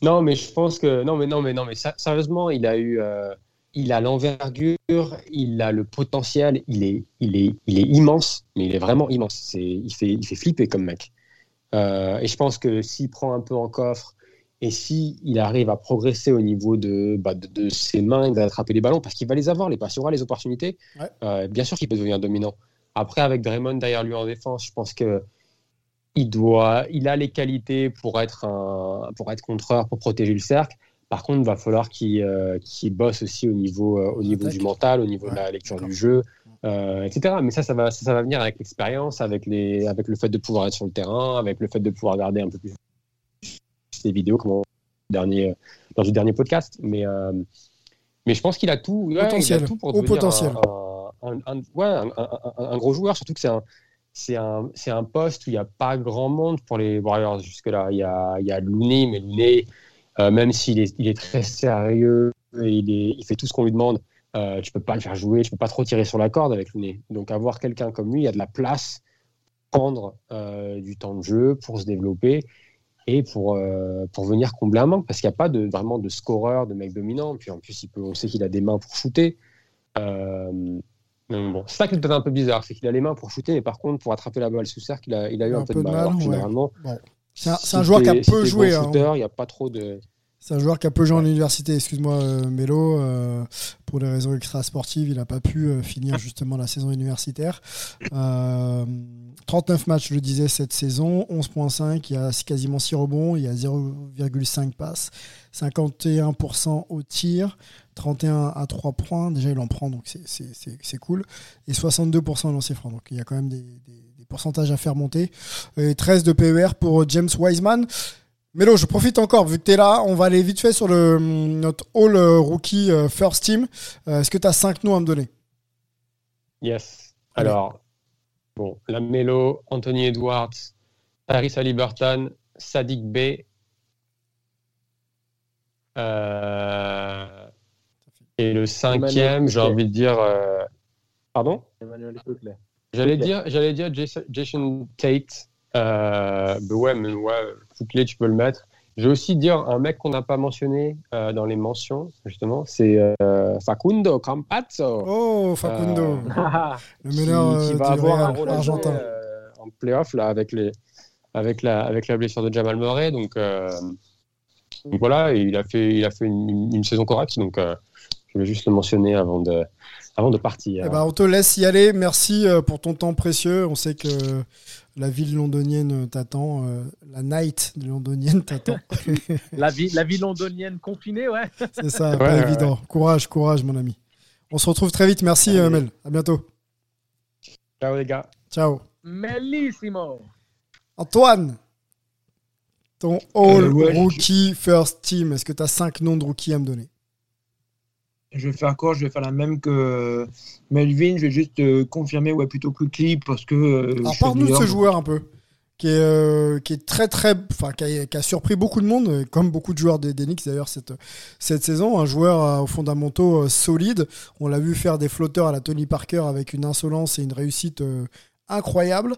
non, mais je pense que non, mais non, mais non, mais sérieusement, il a eu, euh, il a l'envergure, il a le potentiel, il est, il est, il est immense, mais il est vraiment immense. C'est, il fait, il fait flipper comme mec. Euh, et je pense que s'il prend un peu en coffre et si il arrive à progresser au niveau de, bah, de, ses mains, d'attraper les ballons, parce qu'il va les avoir, les passes, aura les opportunités. bien sûr qu'il peut devenir dominant. Après, avec Draymond derrière lui en défense, je pense que il doit, il a les qualités pour être un, pour être contreur, pour protéger le cercle. Par contre, il va falloir qu'il euh, bosse aussi au niveau, euh, au niveau du mental, au niveau de la lecture du jeu, euh, etc. Mais ça, ça va, ça, va venir avec l'expérience, avec, les, avec le fait de pouvoir être sur le terrain, avec le fait de pouvoir regarder un peu plus ces vidéos, comme dernier, dans le dernier podcast. Mais, mais je pense qu'il a tout, il a tout pour potentiel. Un, un, un, gros joueur, surtout que c'est un c'est un, un, poste où il n'y a pas grand monde pour les Warriors jusque-là. Il y a, il y a Looney, mais Looney, euh, même s'il est, il est très sérieux et il, est, il fait tout ce qu'on lui demande, euh, tu peux pas le faire jouer, tu peux pas trop tirer sur la corde avec Looney. Donc avoir quelqu'un comme lui, il y a de la place pour prendre euh, du temps de jeu, pour se développer et pour, euh, pour venir combler un manque, parce qu'il n'y a pas de, vraiment de scoreur, de mec dominant. Puis en plus, il peut, on sait qu'il a des mains pour shooter. Euh, bon, c'est ça qui est peut-être un peu bizarre, c'est qu'il a les mains pour shooter, mais par contre, pour attraper la balle sous cercle, il a, il a eu un, peu, de mal. généralement, c'est un, joueur qui a peu joué. Hein. Il n'y a pas trop de. C'est un joueur qui a peu joué en université, excuse-moi euh, Mélo, euh, pour des raisons extra-sportives, il n'a pas pu euh, finir justement la saison universitaire. 39 matchs, je le disais, cette saison, 11.5, il y a quasiment 6 rebonds, il y a 0,5 passes, 51% au tir, 31 à 3 points, déjà il en prend, donc c'est cool, et 62% au lancer franc, donc il y a quand même des, pourcentages à faire monter, et 13 de PER pour James Wiseman. Melo, je profite encore, vu que tu es là, on va aller vite fait sur le, notre All euh, Rookie euh, First Team. Euh, est-ce que tu as 5 noms à me donner? Yes. Alors, bon, la Melo, Anthony Edwards, Paris Halliburton, Sadik B. et le cinquième, j'ai envie de dire. Pardon? J'allais dire, j'allais dire Jason Tate. Euh, bah ouais, mais ouais, tu peux le mettre. Je vais aussi dire un mec qu'on n'a pas mentionné euh, dans les mentions, justement, c'est euh, Facundo Campazzo. Oh, Facundo, (laughs) Ah, le qui, meneur qui euh, va du avoir un rôle argentin. euh, en playoff là, avec, les, avec, la, avec la blessure de Jamal Murray. Donc, euh, donc voilà, il a fait, il a fait une, une- une saison correcte. Donc euh, je vais juste le mentionner avant de, avant de partir. Eh ben, on te laisse y aller. Merci euh, pour ton temps précieux. On sait que la ville londonienne t'attend, euh, la night londonienne t'attend. (laughs) la, vie, la vie londonienne confinée, ouais. (laughs) C'est ça, Ouais, pas ouais, évident. Courage, courage, mon ami. On se retrouve très vite. Merci, euh, Mel. À bientôt. Ciao les gars. Ciao. Mellissimo. Antoine, ton All Euh, ouais, je- Rookie First Team, est-ce que tu as 5 noms de rookies à me donner? Je vais faire quoi? Je vais faire la même que Melvin. Je vais juste euh, confirmer, ouais, plutôt Quickly parce que. euh, Alors parle-nous de ce joueur un peu, qui est, euh, qui est très très, enfin qui a, qui a surpris beaucoup de monde, euh, comme beaucoup de joueurs des, des Knicks d'ailleurs cette, cette saison. Un joueur euh, aux fondamentaux euh, solides. On l'a vu faire des flotteurs à la Tony Parker avec une insolence et une réussite euh, incroyable.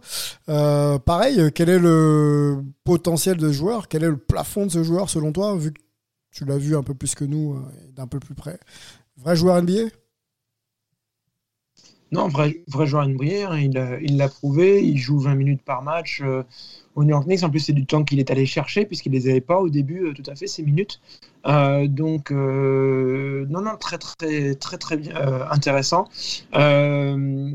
Euh, pareil, euh, quel est le potentiel de ce joueur? Quel est le plafond de ce joueur selon toi, vu que tu l'as vu un peu plus que nous, euh, d'un peu plus près? Vrai joueur NBA Non, vrai, vrai joueur NBA, hein, il a- il l'a prouvé, il joue 20 minutes par match euh, au New York Knicks. En plus, c'est du temps qu'il est allé chercher, puisqu'il ne les avait pas au début, euh, tout à fait, ces minutes. Euh, donc, euh, non, non, très, très, très, très bien, euh, intéressant. Euh,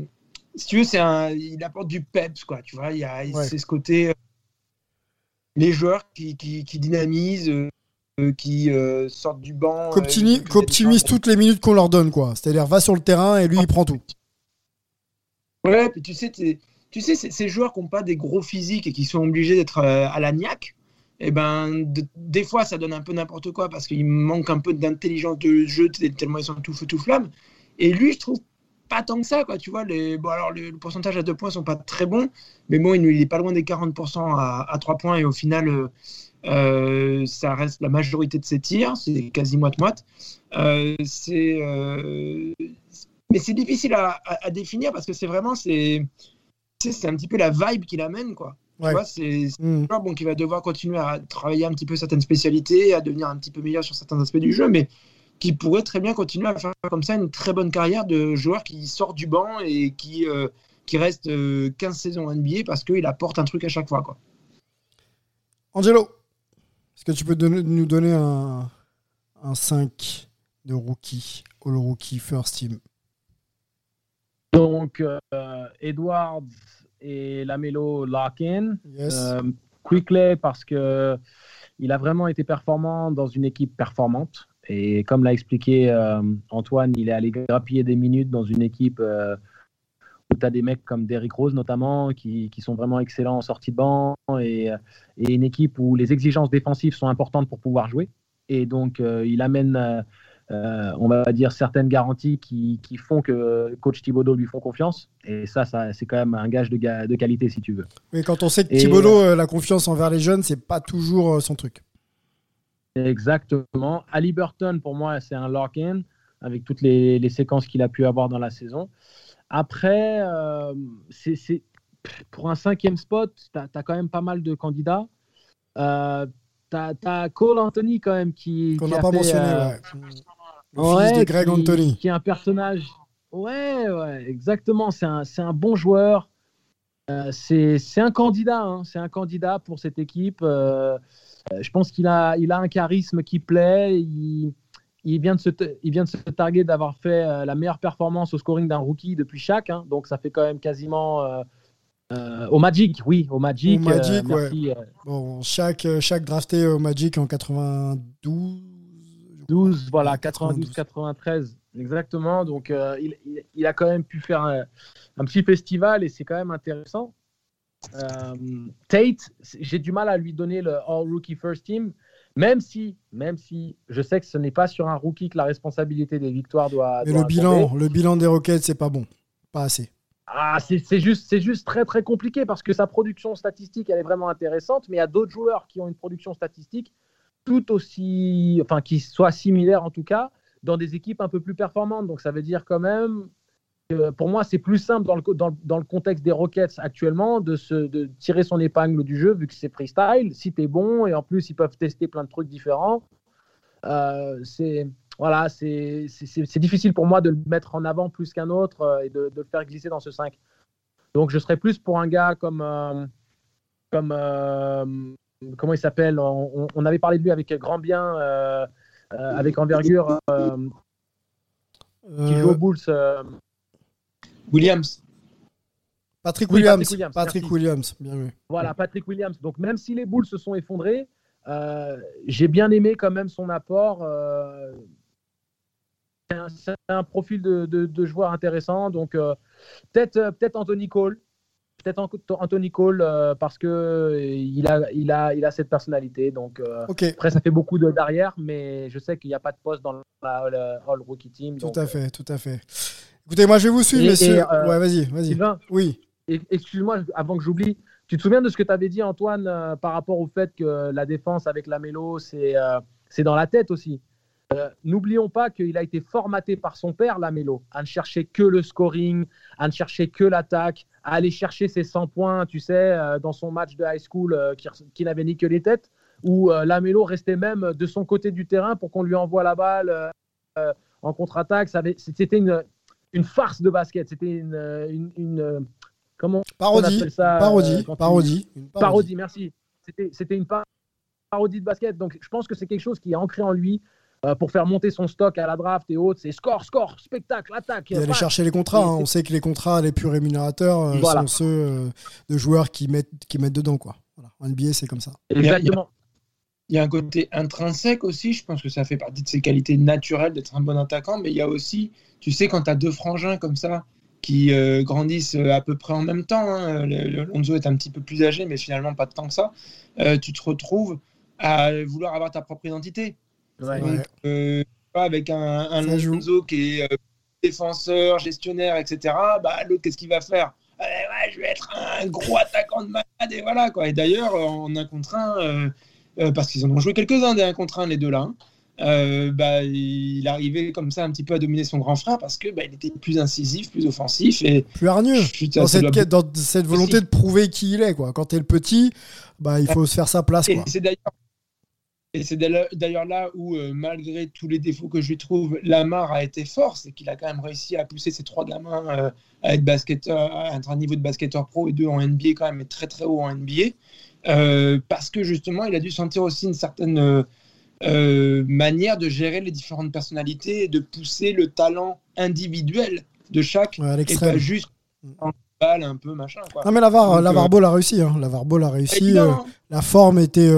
si tu veux, un, il apporte du peps, quoi, tu vois, il y a, Ouais. c'est ce côté, euh, les joueurs qui, qui, qui dynamisent, euh, qui euh, sortent du banc. euh, Qu'optimi- qui- Qu'optimise toutes les minutes qu'on leur donne, quoi. C'est-à-dire, va sur le terrain et lui, il prend tout. Ouais, puis tu sais, tu sais, ces- joueurs qui n'ont pas des gros physiques et qui sont obligés d'être euh, à la niaque, et ben, de- des fois, ça donne un peu n'importe quoi parce qu'il manque un peu d'intelligence de jeu tellement ils sont tout feu tout flamme. Et lui, je trouve pas tant que ça, quoi. Tu vois, les, bon, alors le, le pourcentage à deux points sont pas très bons, mais bon, il, il est pas loin des 40% à, à trois points et au final, euh, euh, ça reste la majorité de ses tirs, c'est quasi moite-moite. Euh, c'est euh, mais c'est difficile à, à- à définir parce que c'est vraiment c'est un petit peu la vibe qu'il amène quoi. Ouais. C'est Mm. joueur bon, qui va devoir continuer à travailler un petit peu certaines spécialités, à devenir un petit peu meilleur sur certains aspects du jeu, mais qui pourrait très bien continuer à faire comme ça une très bonne carrière de joueur qui sort du banc et qui, euh, qui reste euh, 15 saisons NBA parce qu'il apporte un truc à chaque fois. Quoi. Angelo, est-ce que tu peux donner- nous donner un, un 5 de rookie, All Rookie First Team? Donc, euh, Edwards et Lamelo Larkin. Yes. Euh, Quickley parce que il a vraiment été performant dans une équipe performante. Et comme l'a expliqué euh, Antoine, il est allé grappiller des minutes dans une équipe euh, tu as des mecs comme Derrick Rose notamment qui, qui sont vraiment excellents en sortie de banc et, et une équipe où les exigences défensives sont importantes pour pouvoir jouer. Et donc, euh, il amène, euh, euh, on va dire, certaines garanties qui, qui font que coach Thibodeau lui font confiance. Et ça, ça c'est quand même un gage de, de qualité, si tu veux. Mais quand on sait que Thibodeau, la confiance envers les jeunes, c'est pas toujours son truc. Exactement. Ali Burton, pour moi, c'est un lock-in avec toutes les, les séquences qu'il a pu avoir dans la saison. Après, euh, c'est, c'est- pour un cinquième spot, tu as, quand même pas mal de candidats. Euh, tu as, Cole Anthony quand même qui. Qu'on n'a a pas fait, mentionné, euh, ouais. Le ouais, fils de Greg qui- Anthony. Qui est un personnage. Ouais, ouais, exactement. C'est un, un bon joueur. Euh, c'est c'est un candidat. hein. C'est un candidat pour cette équipe. Euh, euh, je pense qu'il a, il a un charisme qui plaît. Il, il vient de se, il vient de se targuer d'avoir fait euh, la meilleure performance au scoring d'un rookie depuis chaque. hein. donc ça fait quand même quasiment. euh, euh, au Magic, oui, au Magic. Au Magic, euh, merci, Bon, chaque, chaque drafté au Magic en 92. 12, voilà, 92. 92-93, exactement. Donc, il, il- il a quand même pu faire un, un petit festival et c'est quand même intéressant. Tate, j'ai du mal à lui donner le All Rookie First Team, même si, même si je sais que ce n'est pas sur un rookie que la responsabilité des victoires doit. Mais doit le bilan, le bilan des Rockets, c'est pas bon. Pas assez. Ah, c'est c'est juste, c'est juste très très compliqué parce que sa production statistique elle est vraiment intéressante, mais il y a d'autres joueurs qui ont une production statistique tout aussi, enfin qui soit similaire en tout cas, dans des équipes un peu plus performantes. Donc ça veut dire quand même pour moi, c'est plus simple dans le, dans, dans, le contexte des Rockets actuellement de, se, de tirer son épingle du jeu vu que c'est freestyle. Si tu es bon et en plus ils peuvent tester plein de trucs différents, euh, c'est voilà, c'est difficile pour moi de le mettre en avant plus qu'un autre euh, et de, de, le faire glisser dans ce 5. Donc je serais plus pour un gars comme euh, comme comment il s'appelle? On, on, avait parlé de lui avec grand bien, avec envergure, qui joue aux Bulls. Williams. Patrick Williams. Patrick Williams. bien vu. Voilà, Patrick Williams. Donc même si les boules se sont effondrées, euh, j'ai bien aimé quand même son apport. Euh, c'est un, profil de, de, joueur intéressant. Donc euh, peut-être peut Anthony Cole. Peut-être Anthony Cole parce que il a, il, a, il a cette personnalité. Donc après, ça fait beaucoup d'arrière, mais je sais qu'il n'y a pas de poste dans le All Rookie Team. Tout à fait, tout à fait. Écoutez, moi je vais vous suivre, messieurs. Euh, ouais, vas-y, vas-y. Oui. Excuse-moi, avant que j'oublie, tu te souviens de ce que tu avais dit, Antoine, euh, par rapport au fait que la défense avec la mélo, c'est euh, c'est dans la tête aussi? N'oublions pas qu'il a été formaté par son père, la mélo, à ne chercher que le scoring, à ne chercher que l'attaque, à aller chercher ses 100 points, tu sais, dans son match de high school qui, qui n'avait ni que les têtes, où la mélo restait même de son côté du terrain pour qu'on lui envoie la balle en contre-attaque. C'était une, une farce de basket. C'était une, une, une, comment parodie, on appelle ça, parodie, euh, parodie, une parodie, parodie. merci. C'était une parodie de basket. Donc je pense que c'est quelque chose qui est ancré en lui. Euh, pour faire monter son stock à la draft et autres, c'est score, score, spectacle, attaque. Et aller chercher les contrats. Hein. On sait que les contrats les plus rémunérateurs euh, sont ceux de joueurs qui mettent, qui mettent dedans. Quoi. Voilà. En NBA, c'est comme ça. Exactement. Il y a un côté intrinsèque aussi, je pense que ça fait partie de ses qualités naturelles d'être un bon attaquant, mais il y a aussi, tu sais, quand tu as deux frangins comme ça qui euh, grandissent euh, à peu près en même temps, hein, Lonzo est un petit peu plus âgé, mais finalement pas tant que ça, euh, tu te retrouves à vouloir avoir ta propre identité. Donc, avec un, un Lonzo qui est défenseur, gestionnaire, etc., bah, l'autre, qu'est-ce qu'il va faire? Ouais, Je vais être un gros attaquant de malade, et voilà. Quoi. Et d'ailleurs, en un contre un euh, parce qu'ils en ont joué quelques-uns des 1 contre 1, les deux là. Hein. Euh, bah, il arrivait comme ça un petit peu à dominer son grand frère parce que bah, il était plus incisif, plus offensif et plus hargneux. Dans cette, dans cette, volonté de prouver qui il est, quoi. Quand tu es le petit, bah, il faut se faire sa place. Et c'est d'ailleurs. Et c'est d'ailleurs là où, euh, malgré tous les défauts que je lui trouve, Lamar a été fort, c'est qu'il a quand même réussi à pousser ses trois gamins à être basketteur, à un niveau de basketteur pro et deux en NBA quand même, et très très haut en NBA. Euh, parce que justement, il a dû sentir aussi une certaine euh, euh, manière de gérer les différentes personnalités et de pousser le talent individuel de chaque ouais, et pas juste en balle un peu machin. Quoi. Non mais Lavar, Lavar Ball a réussi. Hein. Lavar Ball a réussi. la forme était,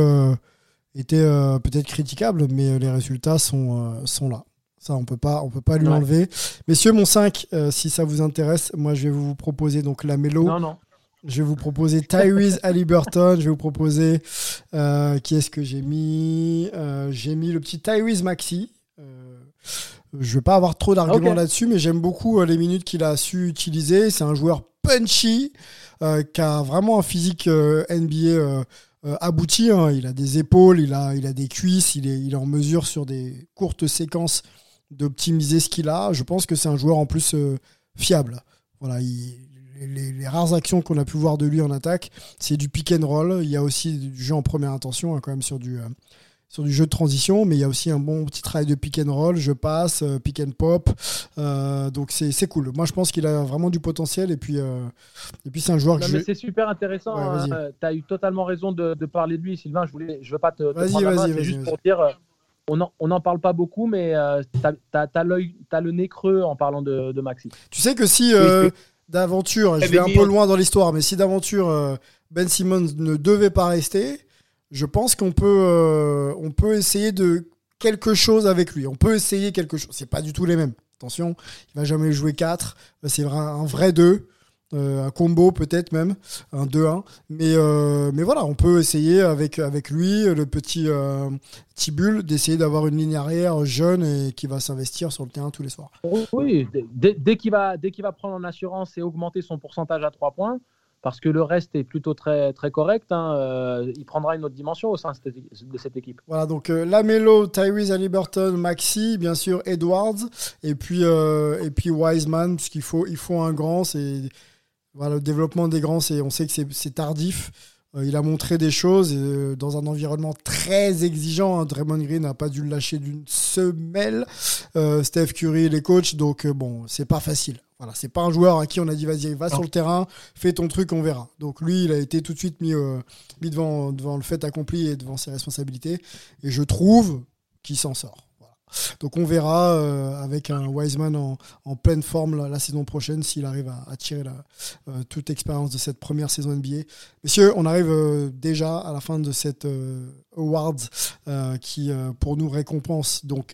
était peut-être critiquable, mais les résultats sont, sont là. Ça, on peut pas, on peut pas lui enlever. Messieurs, mon 5, si ça vous intéresse, moi je vais vous proposer donc la mélo. Non, non. Je vais vous proposer Tyrese Halliburton. Je vais vous proposer. Euh, qui est-ce que j'ai mis? Euh, J'ai mis le petit Tyrese Maxi. Euh, je ne vais pas avoir trop d'arguments là-dessus, mais j'aime beaucoup les minutes qu'il a su utiliser. C'est un joueur punchy, qui a vraiment un physique NBA abouti. Hein. Il a des épaules, il a, il a des cuisses, il est, il est en mesure sur des courtes séquences d'optimiser ce qu'il a. Je pense que c'est un joueur en plus fiable. Voilà, il, les, rares actions qu'on a pu voir de lui en attaque, c'est du pick and roll. Il y a aussi du jeu en première intention, hein, quand même, sur du, euh, sur du jeu de transition, mais il y a aussi un bon petit travail de pick and roll, je passe, euh, pick and pop. Euh, donc c'est cool. Moi, je pense qu'il a vraiment du potentiel et puis, et puis c'est un joueur que mais C'est super intéressant. Hein. tu as eu totalement raison de, parler de lui, Sylvain. Je ne je veux pas te, te prendre la main, juste pour dire on n'en parle pas beaucoup, mais tu as, as, le nez creux en parlant de, de Maxi. Tu sais que si, d'aventure, je vais un peu loin dans l'histoire, mais si d'aventure euh, Ben Simmons ne devait pas rester, je pense qu'on peut, euh, on peut essayer de quelque chose avec lui. On peut essayer quelque chose. C'est pas du tout les mêmes. Attention, il va jamais jouer 4. C'est un vrai 2. Euh, un combo peut-être même, un 2-1. Mais, euh, mais voilà, on peut essayer avec, avec lui, le petit euh, Tibul, d'essayer d'avoir une ligne arrière jeune et qui va s'investir sur le terrain tous les soirs. Oui, dès, qu'il va, dès qu'il va prendre en assurance et augmenter son pourcentage à 3 points, parce que le reste est plutôt très, très correct, hein, euh, il prendra une autre dimension au sein de cette équipe. Voilà, donc euh, Lamelo, Tyrese Halliburton, Maxi, bien sûr Edwards, et puis, euh, et puis Wiseman, parce qu'il faut, il faut un grand. C'est voilà, le développement des grands, c'est, on sait que c'est tardif. Euh, il a montré des choses euh, dans un environnement très exigeant. Hein. Draymond Green n'a pas dû le lâcher d'une semelle. Euh, Steph Curry, les coachs, donc bon, c'est pas facile. Voilà, c'est pas un joueur à qui on a dit vas-y, va sur le terrain, fais ton truc, on verra. Donc lui, il a été tout de suite mis, mis devant, devant le fait accompli et devant ses responsabilités. Et je trouve qu'il s'en sort. Donc on verra euh, avec un Wiseman en, pleine forme la, saison prochaine s'il arrive à, tirer euh, toute expérience de cette première saison NBA. Messieurs, on arrive euh, déjà à la fin de cette awards qui pour nous récompense donc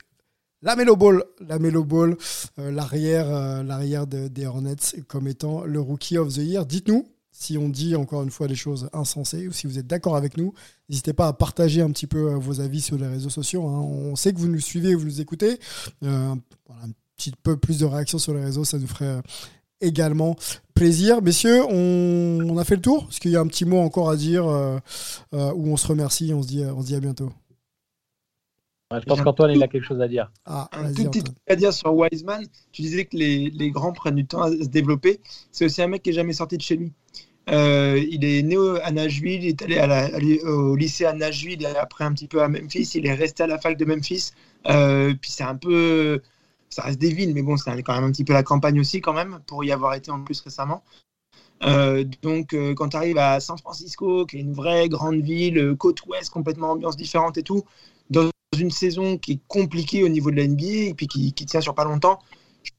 la Melo Ball, la Melo Ball, l'arrière, l'arrière des Hornets comme étant le Rookie of the Year. Dites-nous si on dit encore une fois des choses insensées ou si vous êtes d'accord avec nous. N'hésitez pas à partager un petit peu euh, vos avis sur les réseaux sociaux. Hein. On sait que vous nous suivez, vous nous écoutez. Euh, un petit peu plus de réactions sur les réseaux, ça nous ferait euh, également plaisir. Messieurs, on, a fait le tour? Est-ce qu'il y a un petit mot encore à dire où on se remercie on se dit, on se dit à bientôt? Je pense qu'Antoine, il a quelque chose à dire. Ah, un tout petit truc à dire sur Wiseman. Tu disais que les, les, grands prennent du temps à se développer. C'est aussi un mec qui n'est jamais sorti de chez lui. Euh, il est né à Nashville, il est allé au lycée à Nashville et après un petit peu à Memphis. Il est resté à la fac de Memphis. Euh, puis c'est un peu. Ça reste des villes, mais bon, c'est quand même un petit peu la campagne aussi, quand même, pour y avoir été en plus récemment. Euh, donc, quand tu arrives à San Francisco, qui est une vraie grande ville, côte ouest, complètement ambiance différente et tout, dans une saison qui est compliquée au niveau de la NBA et puis qui, qui tient sur pas longtemps,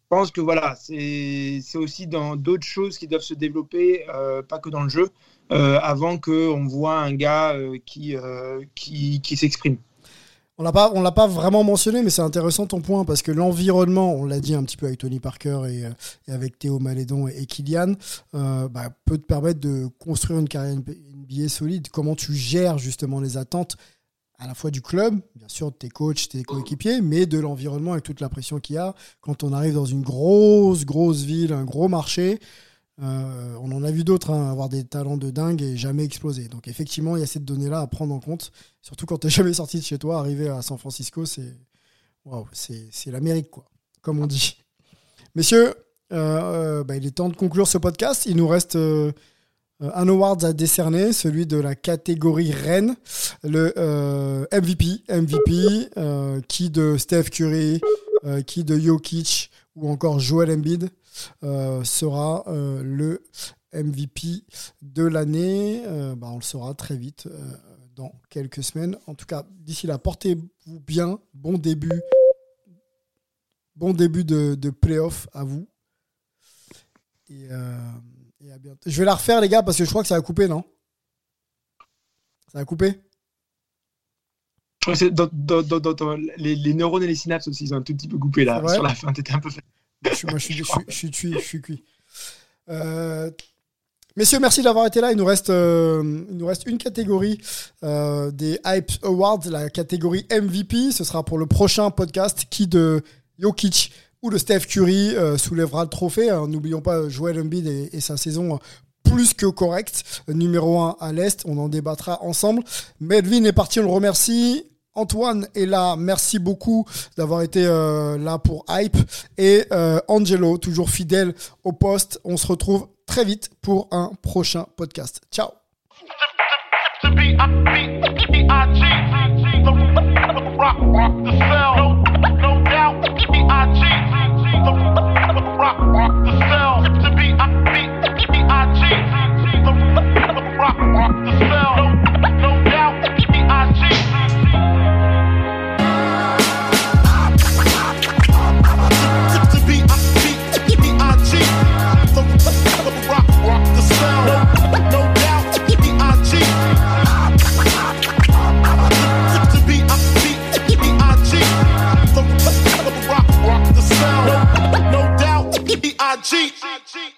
pense que voilà, c'est aussi dans d'autres choses qui doivent se développer, euh, pas que dans le jeu, euh, avant qu'on voit un gars euh, qui, qui, qui s'exprime. On l'a pas, on l'a pas vraiment mentionné, mais c'est intéressant ton point parce que l'environnement, on l'a dit un petit peu avec Tony Parker et, avec Théo Malédon et, Kylian, bah, peut te permettre de construire une carrière NBA solide. Comment tu gères justement les attentes à la fois du club, bien sûr de tes coachs, tes coéquipiers, mais de l'environnement et toute la pression qu'il y a quand on arrive dans une grosse, grosse ville, un gros marché. Euh, on en a vu d'autres hein, avoir des talents de dingue et jamais exploser. Donc effectivement, il y a cette donnée-là à prendre en compte. Surtout quand tu n'es (laughs) jamais sorti de chez toi, arriver à San Francisco, c'est l'Amérique, quoi, comme on dit. Messieurs, euh, euh, bah, il est temps de conclure ce podcast. Il nous reste un award à décerner, celui de la catégorie Rennes, le euh, MVP, MVP, euh, qui de Steph Curry, qui de Jokic ou encore Joel Embiid sera le MVP de l'année. Bah, on le saura très vite dans quelques semaines. En tout cas, d'ici là, portez-vous bien. Bon début. Bon début de, de playoff à vous. Et je vais la refaire, les gars, parce que je crois que ça a coupé, non? Ça a coupé? Je crois que dans, les, neurones et les synapses aussi, ils ont un tout petit peu coupé là. Sur la fin, t'étais un peu fait. moi, je suis, je, suis, cuit. Euh, messieurs, merci d'avoir été là. Il nous reste, euh, il nous reste une catégorie euh, des Hype Awards, la catégorie MVP. Ce sera pour le prochain podcast qui de Jokic où le Steph Curry euh, soulèvera le trophée. Hein. N'oublions pas Joel Embiid et, sa saison plus que correcte, numéro 1 à l'Est. On en débattra ensemble. Melvin est parti, on le remercie. Antoine est là, merci beaucoup d'avoir été euh, là pour Hype. Et euh, Angelo, toujours fidèle au poste. On se retrouve très vite pour un prochain podcast. Ciao cheat. I cheat.